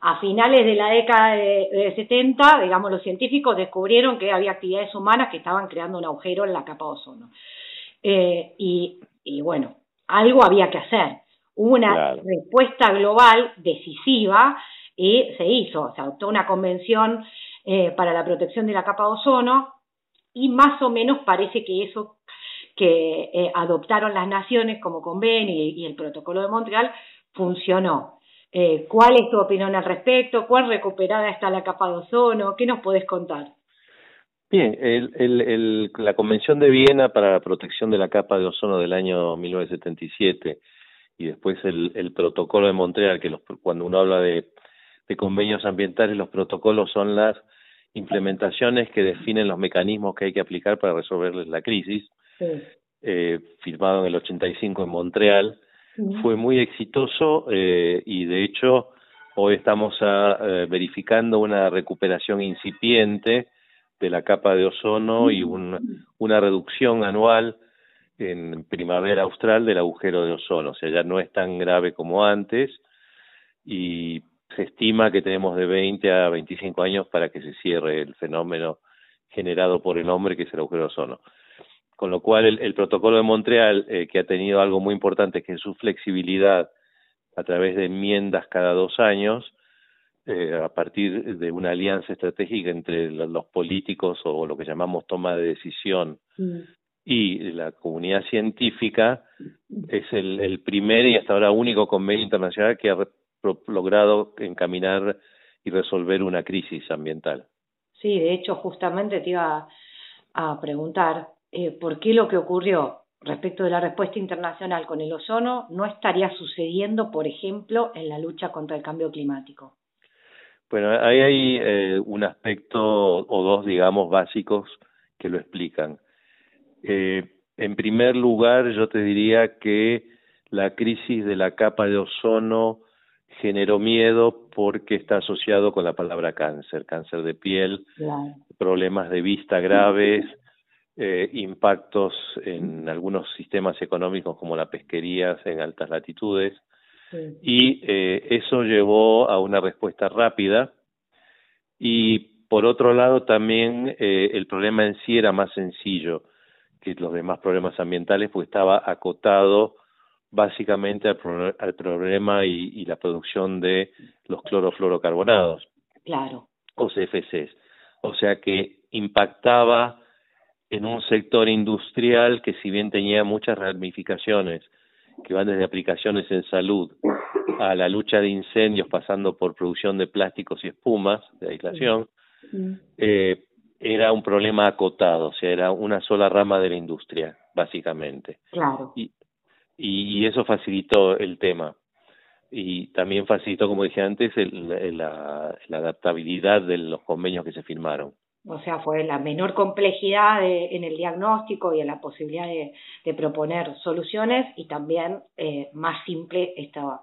a finales de la década de, 70, digamos, los científicos descubrieron que había actividades humanas que estaban creando un agujero en la capa de ozono. Eh, y, y, bueno, algo había que hacer. Hubo una respuesta global decisiva y se hizo, se adoptó una convención eh, para la protección de la capa de ozono y más o menos parece que eso que eh, adoptaron las naciones como convenio y, el protocolo de Montreal funcionó. Eh, ¿Cuál es tu opinión al respecto? ¿Cuán recuperada está la capa de ozono? ¿Qué nos puedes contar? Bien, el, el, la Convención de Viena para la protección de la capa de ozono del año 1977 y después el, el protocolo de Montreal, que los, cuando uno habla de convenios ambientales, los protocolos son las implementaciones que definen los mecanismos que hay que aplicar para resolver la crisis, sí. eh, firmado en el 85 en Montreal, fue muy exitoso eh, y de hecho hoy estamos a, eh, verificando una recuperación incipiente de la capa de ozono y un, una reducción anual en primavera austral del agujero de ozono, o sea, ya no es tan grave como antes y se estima que tenemos de 20 a 25 años para que se cierre el fenómeno generado por el hombre que es el agujero de ozono con lo cual el, el protocolo de Montreal, eh, que ha tenido algo muy importante, que es su flexibilidad a través de enmiendas cada dos años, eh, a partir de una alianza estratégica entre los, políticos o lo que llamamos toma de decisión mm. y la comunidad científica, es el, el primer y hasta ahora único convenio internacional que ha logrado encaminar y resolver una crisis ambiental. Sí, de hecho, justamente te iba a preguntar eh, por qué lo que ocurrió respecto de la respuesta internacional con el ozono no estaría sucediendo, por ejemplo, en la lucha contra el cambio climático. Bueno, ahí hay eh, un aspecto o dos, digamos, básicos que lo explican. Eh, en primer lugar, yo te diría que la crisis de la capa de ozono generó miedo porque está asociado con la palabra cáncer, cáncer de piel, claro. problemas de vista graves, eh, impactos en algunos sistemas económicos como la pesquería en altas latitudes sí. y eh, eso llevó a una respuesta rápida y por otro lado también eh, el problema en sí era más sencillo que los demás problemas ambientales porque estaba acotado básicamente al, pro al problema y, y, la producción de los clorofluorocarbonados. Claro. O CFCs o sea que impactaba en un sector industrial que si bien tenía muchas ramificaciones, que van desde aplicaciones en salud a la lucha de incendios, pasando por producción de plásticos y espumas de aislación, eh, era un problema acotado, o sea, era una sola rama de la industria, básicamente. Claro. Y, y, y eso facilitó el tema. Y también facilitó, como dije antes, el, la, la adaptabilidad de los convenios que se firmaron o sea, fue la menor complejidad de, en el diagnóstico y en la posibilidad de, de proponer soluciones y también eh, más simple esta,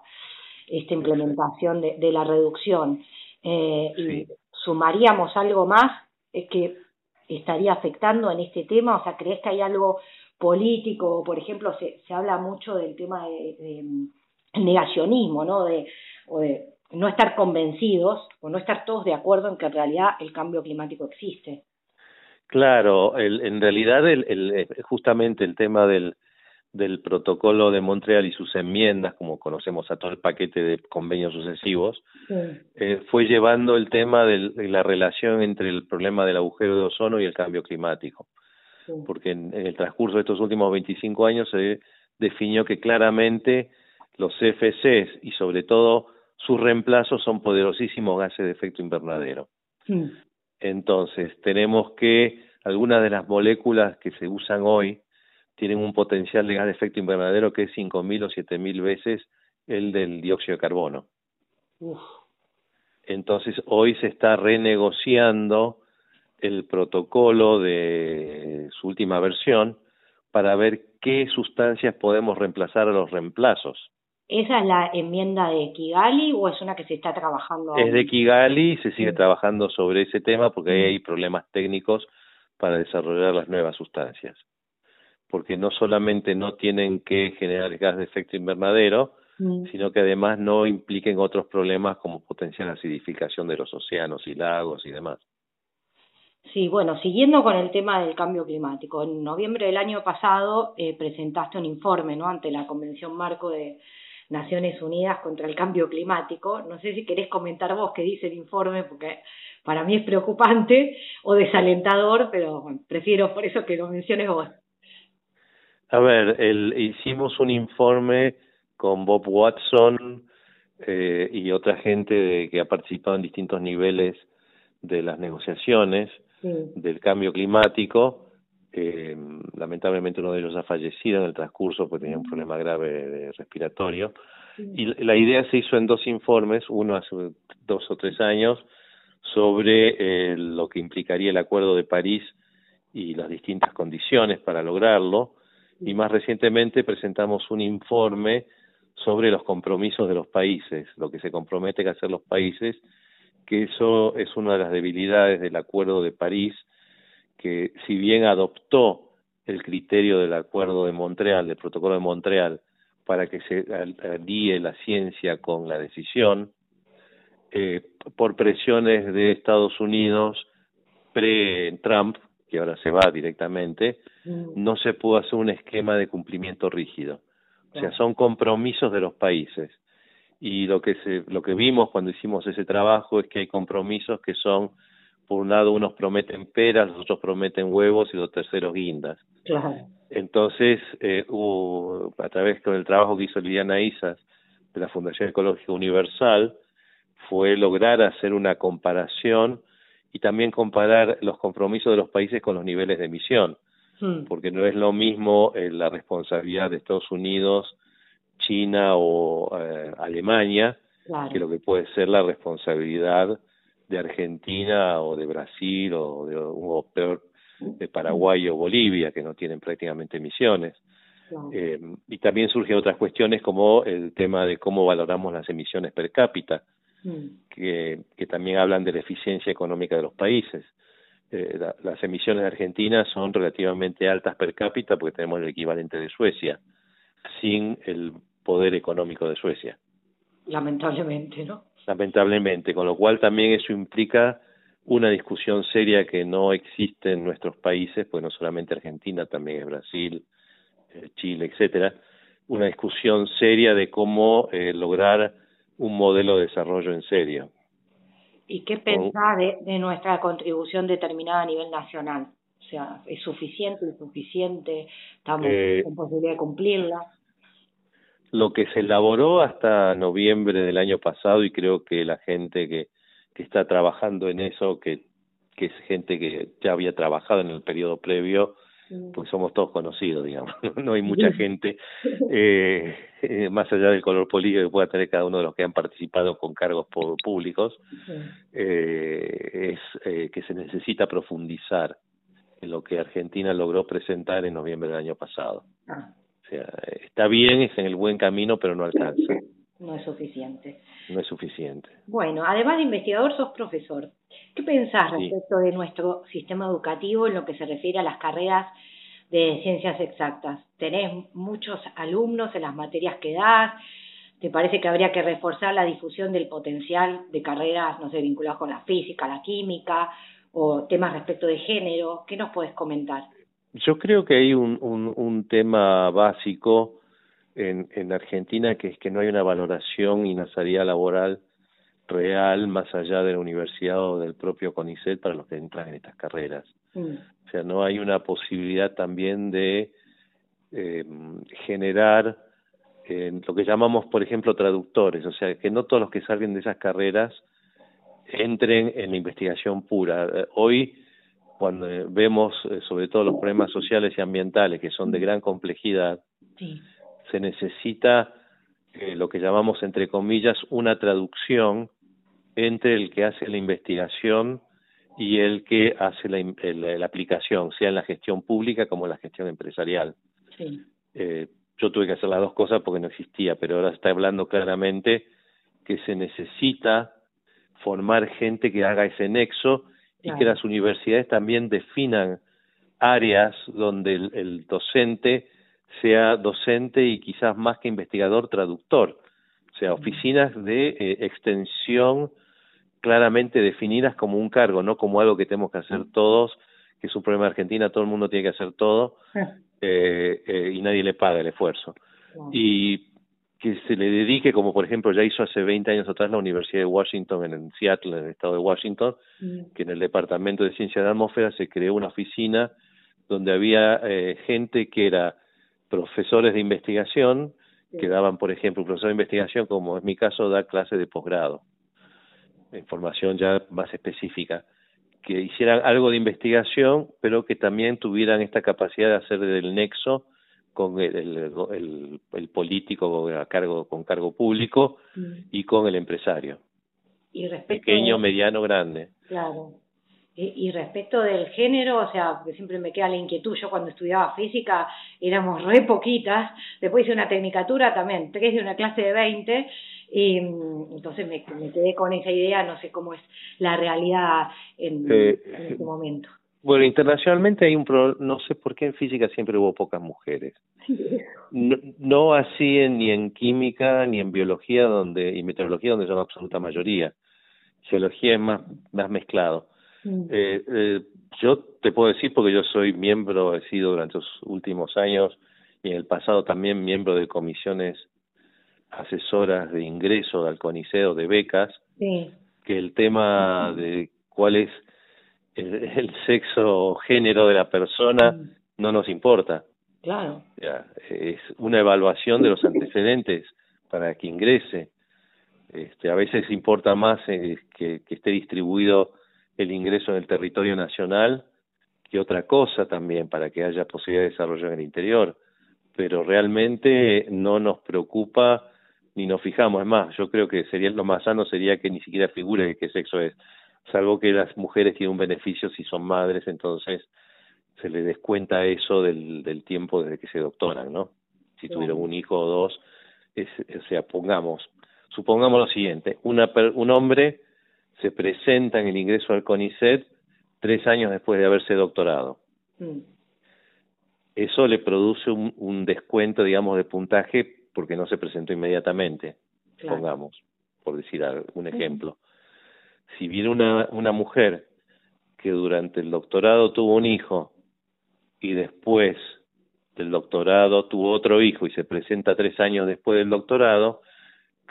esta implementación de, de la reducción. Eh, sí. Y sumaríamos algo más es que estaría afectando en este tema, o sea, ¿crees que hay algo político? Por ejemplo, se, se habla mucho del tema de, de negacionismo, ¿no? De, o de no estar convencidos o no estar todos de acuerdo en que en realidad el cambio climático existe. Claro, el, en realidad el, el, justamente el tema del, del protocolo de Montreal y sus enmiendas, como conocemos a todo el paquete de convenios sucesivos, eh, fue llevando el tema de la relación entre el problema del agujero de ozono y el cambio climático. Porque en, el transcurso de estos últimos 25 años se definió que claramente los CFCs y sobre todo sus reemplazos son poderosísimos gases de efecto invernadero. Entonces, tenemos que algunas de las moléculas que se usan hoy tienen un potencial de gas de efecto invernadero que es 5.000 o 7.000 veces el del dióxido de carbono. Entonces, hoy se está renegociando el protocolo de su última versión para ver qué sustancias podemos reemplazar a los reemplazos. ¿Esa es la enmienda de Kigali o es una que se está trabajando? Es de Kigali y se sigue trabajando sobre ese tema porque hay problemas técnicos para desarrollar las nuevas sustancias. Porque no solamente no tienen que generar gas de efecto invernadero, mm. sino que además no impliquen otros problemas como potencial acidificación de los océanos y lagos y demás. Sí, bueno, siguiendo con el tema del cambio climático, en noviembre del año pasado eh, presentaste un informe ¿no? ante la Convención Marco de Naciones Unidas contra el Cambio Climático. No sé si querés comentar vos qué dice el informe, porque para mí es preocupante o desalentador, pero prefiero por eso que lo menciones vos. A ver, el, hicimos un informe con Bob Watson eh, y otra gente de, que ha participado en distintos niveles de las negociaciones del cambio climático. Eh, lamentablemente uno de ellos ha fallecido en el transcurso porque tenía un problema grave de respiratorio. Y la idea se hizo en dos informes, uno hace dos o tres años, sobre eh, lo que implicaría el Acuerdo de París y las distintas condiciones para lograrlo. Y más recientemente presentamos un informe sobre los compromisos de los países, lo que se comprometen a hacer los países que eso es una de las debilidades del Acuerdo de París, que si bien adoptó el criterio del Acuerdo de Montreal, del Protocolo de Montreal, para que se alíe la ciencia con la decisión, eh, por presiones de Estados Unidos pre-Trump, que ahora se va directamente, mm. no se pudo hacer un esquema de cumplimiento rígido. O sea, son compromisos de los países y lo que se, lo que vimos cuando hicimos ese trabajo es que hay compromisos que son por un lado unos prometen peras, los otros prometen huevos y los terceros guindas. Claro. Entonces, eh, hubo, a través del trabajo que hizo Liliana Isas de la Fundación Ecológica Universal, fue lograr hacer una comparación y también comparar los compromisos de los países con los niveles de emisión, hmm. porque no es lo mismo eh, la responsabilidad de Estados Unidos China o eh, Alemania, que lo que puede ser la responsabilidad de Argentina o de Brasil o de o peor de Paraguay o Bolivia, que no tienen prácticamente emisiones. Eh, y también surgen otras cuestiones como el tema de cómo valoramos las emisiones per cápita, mm. que, que también hablan de la eficiencia económica de los países. Eh, las emisiones de Argentina son relativamente altas per cápita porque tenemos el equivalente de Suecia, sin el poder económico de Suecia. Lamentablemente, ¿no? Lamentablemente, con lo cual también eso implica una discusión seria que no existe en nuestros países, pues no solamente Argentina, también es Brasil, eh, Chile, etcétera, una discusión seria de cómo eh, lograr un modelo de desarrollo en serio. ¿Y qué pensar de, de, nuestra contribución determinada a nivel nacional? O sea, ¿es suficiente, insuficiente? ¿Estamos eh, en posibilidad de cumplirla? Lo que se elaboró hasta noviembre del año pasado y creo que la gente que, que está trabajando en eso, que, que es gente que ya había trabajado en el periodo previo, pues somos todos conocidos, digamos. [laughs] No hay mucha [laughs] gente, eh, eh, [laughs] más allá del color político que pueda tener cada uno de los que han participado con cargos públicos, eh, es eh, que se necesita profundizar en lo que Argentina logró presentar en noviembre del año pasado. Ah está bien, es en el buen camino, pero no alcanza. No es suficiente. No es suficiente. Bueno, además de investigador, sos profesor. ¿Qué pensás respecto de nuestro sistema educativo en lo que se refiere a las carreras de ciencias exactas? ¿Tenés muchos alumnos en las materias que das? ¿Te parece que habría que reforzar la difusión del potencial de carreras, no sé, vinculadas con la física, la química o temas respecto de género? ¿Qué nos puedes comentar? Yo creo que hay un, un, un tema básico en, en Argentina que es que no hay una valoración y una salida laboral real más allá de la universidad o del propio CONICET para los que entran en estas carreras. Mm. O sea, no hay una posibilidad también de eh, generar eh, lo que llamamos, por ejemplo, traductores, o sea, que no todos los que salgan de esas carreras entren en la investigación pura. Eh, hoy cuando vemos eh, sobre todo los problemas sociales y ambientales que son de gran complejidad, se necesita eh, lo que llamamos entre comillas una traducción entre el que hace la investigación y el que hace la, la aplicación, sea en la gestión pública como en la gestión empresarial. Sí. Eh, yo tuve que hacer las dos cosas porque no existía, pero ahora está hablando claramente que se necesita formar gente que haga ese nexo y que las universidades también definan áreas donde el, docente sea docente y quizás más que investigador, traductor. O sea, oficinas de eh, extensión claramente definidas como un cargo, no como algo que tenemos que hacer todos, que es un problema de Argentina, todo el mundo tiene que hacer todo [laughs] eh, eh, y nadie le paga el esfuerzo. Y que se le dedique, como por ejemplo ya hizo hace 20 años atrás la Universidad de Washington en Seattle, en el estado de Washington, mm. que en el Departamento de Ciencia de la Atmósfera se creó una oficina donde había eh, gente que era profesores de investigación, que daban, por ejemplo, un profesor de investigación, como es mi caso, da clases de posgrado, información ya más específica, que hicieran algo de investigación, pero que también tuvieran esta capacidad de hacer del nexo con el, el, el, político a cargo, con cargo público mm. y con el empresario. Y Pequeño, mediano, grande. Claro. Y, y, respecto del género, o sea, porque siempre me queda la inquietud, yo cuando estudiaba física éramos re poquitas, después hice una tecnicatura también, tres de una clase de 20, y mm, entonces me, me quedé con esa idea, no sé cómo es la realidad en, eh, en este momento. Bueno, internacionalmente hay un problema, no sé por qué en física siempre hubo pocas mujeres. No, no así en, ni en química ni en biología donde y meteorología donde son la absoluta mayoría. Geología es más, más mezclado. Mm. Eh, eh, yo te puedo decir porque yo soy miembro, he sido durante los últimos años y en el pasado también miembro de comisiones asesoras de ingreso al CONICET de becas, que el tema de cuál es el, sexo género de la persona mm. no nos importa. Claro. Ya, es una evaluación de los antecedentes para que ingrese. Este, a veces importa más eh, que, que esté distribuido el ingreso en el territorio nacional que otra cosa también para que haya posibilidad de desarrollo en el interior. Pero realmente no nos preocupa ni nos fijamos. Es más, yo creo que sería lo más sano sería que ni siquiera figure qué sexo es salvo que las mujeres tienen un beneficio si son madres, entonces se les descuenta eso del, del tiempo desde que se doctoran, ¿no? Si tuvieron un hijo o dos, es, o sea, pongamos, supongamos lo siguiente, una, un hombre se presenta en el ingreso al CONICET tres años después de haberse doctorado. Mm. Eso le produce un, un, descuento, digamos, de puntaje porque no se presentó inmediatamente, pongamos, por decir un ejemplo si viene una, una mujer que durante el doctorado tuvo un hijo y después del doctorado tuvo otro hijo y se presenta tres años después del doctorado,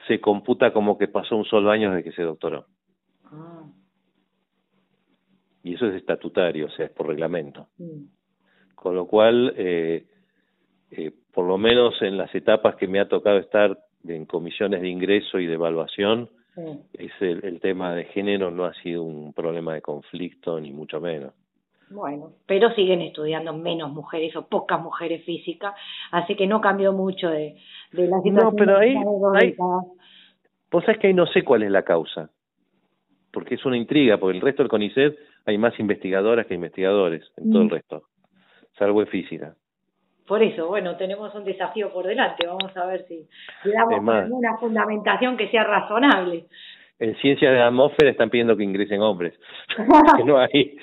se computa como que pasó un solo año desde que se doctoró. Ah. Y eso es estatutario, o sea, es por reglamento. Mm. Con lo cual, eh, eh, por lo menos en las etapas que me ha tocado estar en comisiones de ingreso y de evaluación, es el, tema de género no ha sido un problema de conflicto ni mucho menos. Bueno, pero siguen estudiando menos mujeres o pocas mujeres físicas, así que no cambió mucho de, de la situación. No, pero ahí, ahí vos sabés que ahí no sé cuál es la causa, porque es una intriga, porque el resto del CONICET hay más investigadoras que investigadores en todo el mm. resto, salvo en física. Por eso, bueno, tenemos un desafío por delante. Vamos a ver si le damos una fundamentación que sea razonable. En ciencias de la atmósfera están pidiendo que ingresen hombres. [laughs] que no hay.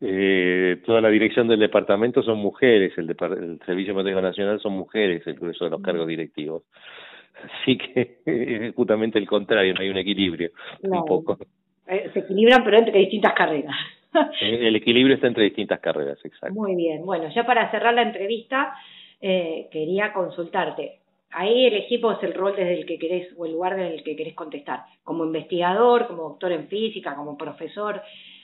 Eh, toda la dirección del departamento son mujeres, el, el Servicio Meteorológico Nacional son mujeres, el grueso de los cargos directivos. Así que [laughs] es justamente el contrario, no hay un equilibrio, un poco. Eh, se equilibran, pero entre distintas carreras. El equilibrio está entre distintas carreras, exacto. Muy bien. Bueno, ya para cerrar la entrevista, eh, quería consultarte. Ahí elegí vos el rol desde el que querés o el lugar desde el que querés contestar. Como investigador, como doctor en física, como profesor.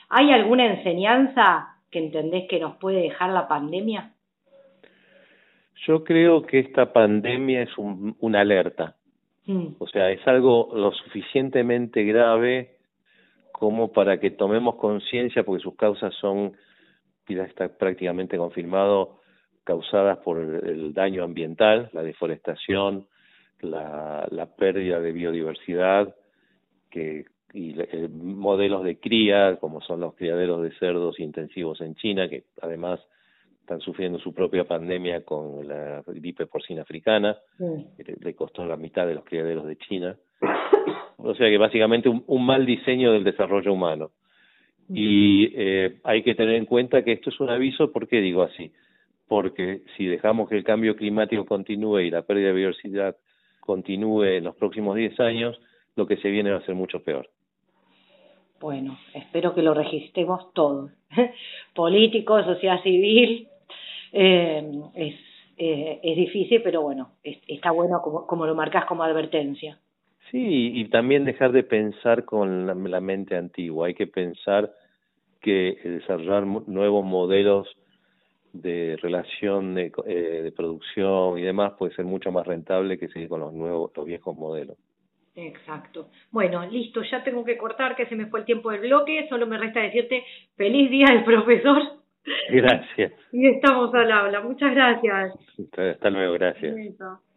¿Hay alguna enseñanza que entendés que nos puede dejar la pandemia? Yo creo que esta pandemia es un, una alerta. Mm. O sea, es algo lo suficientemente grave como para que tomemos conciencia, porque sus causas son, ya está prácticamente confirmado, causadas por el, daño ambiental, la deforestación, la, la pérdida de biodiversidad, que y eh, modelos de cría, como son los criaderos de cerdos intensivos en China, que además están sufriendo su propia pandemia con la gripe porcina africana, que le costó la mitad de los criaderos de China. O sea que básicamente un, un mal diseño del desarrollo humano. Y eh, hay que tener en cuenta que esto es un aviso, ¿por qué digo así? Porque si dejamos que el cambio climático continúe y la pérdida de biodiversidad continúe en los próximos 10 años, lo que se viene va a ser mucho peor. Bueno, espero que lo registremos todos. [laughs] Políticos, sociedad civil, eh, es, eh, es difícil, pero bueno, está bueno como, como lo marcas como advertencia. Sí, y también dejar de pensar con la, mente antigua. Hay que pensar que desarrollar nuevos modelos de relación de, eh, de producción y demás puede ser mucho más rentable que seguir con los nuevos, los viejos modelos. Exacto. Bueno, listo, ya tengo que cortar, que se me fue el tiempo del bloque. Solo me resta decirte feliz día del profesor. Gracias. [laughs] Y estamos al habla. Muchas gracias. Hasta luego, gracias.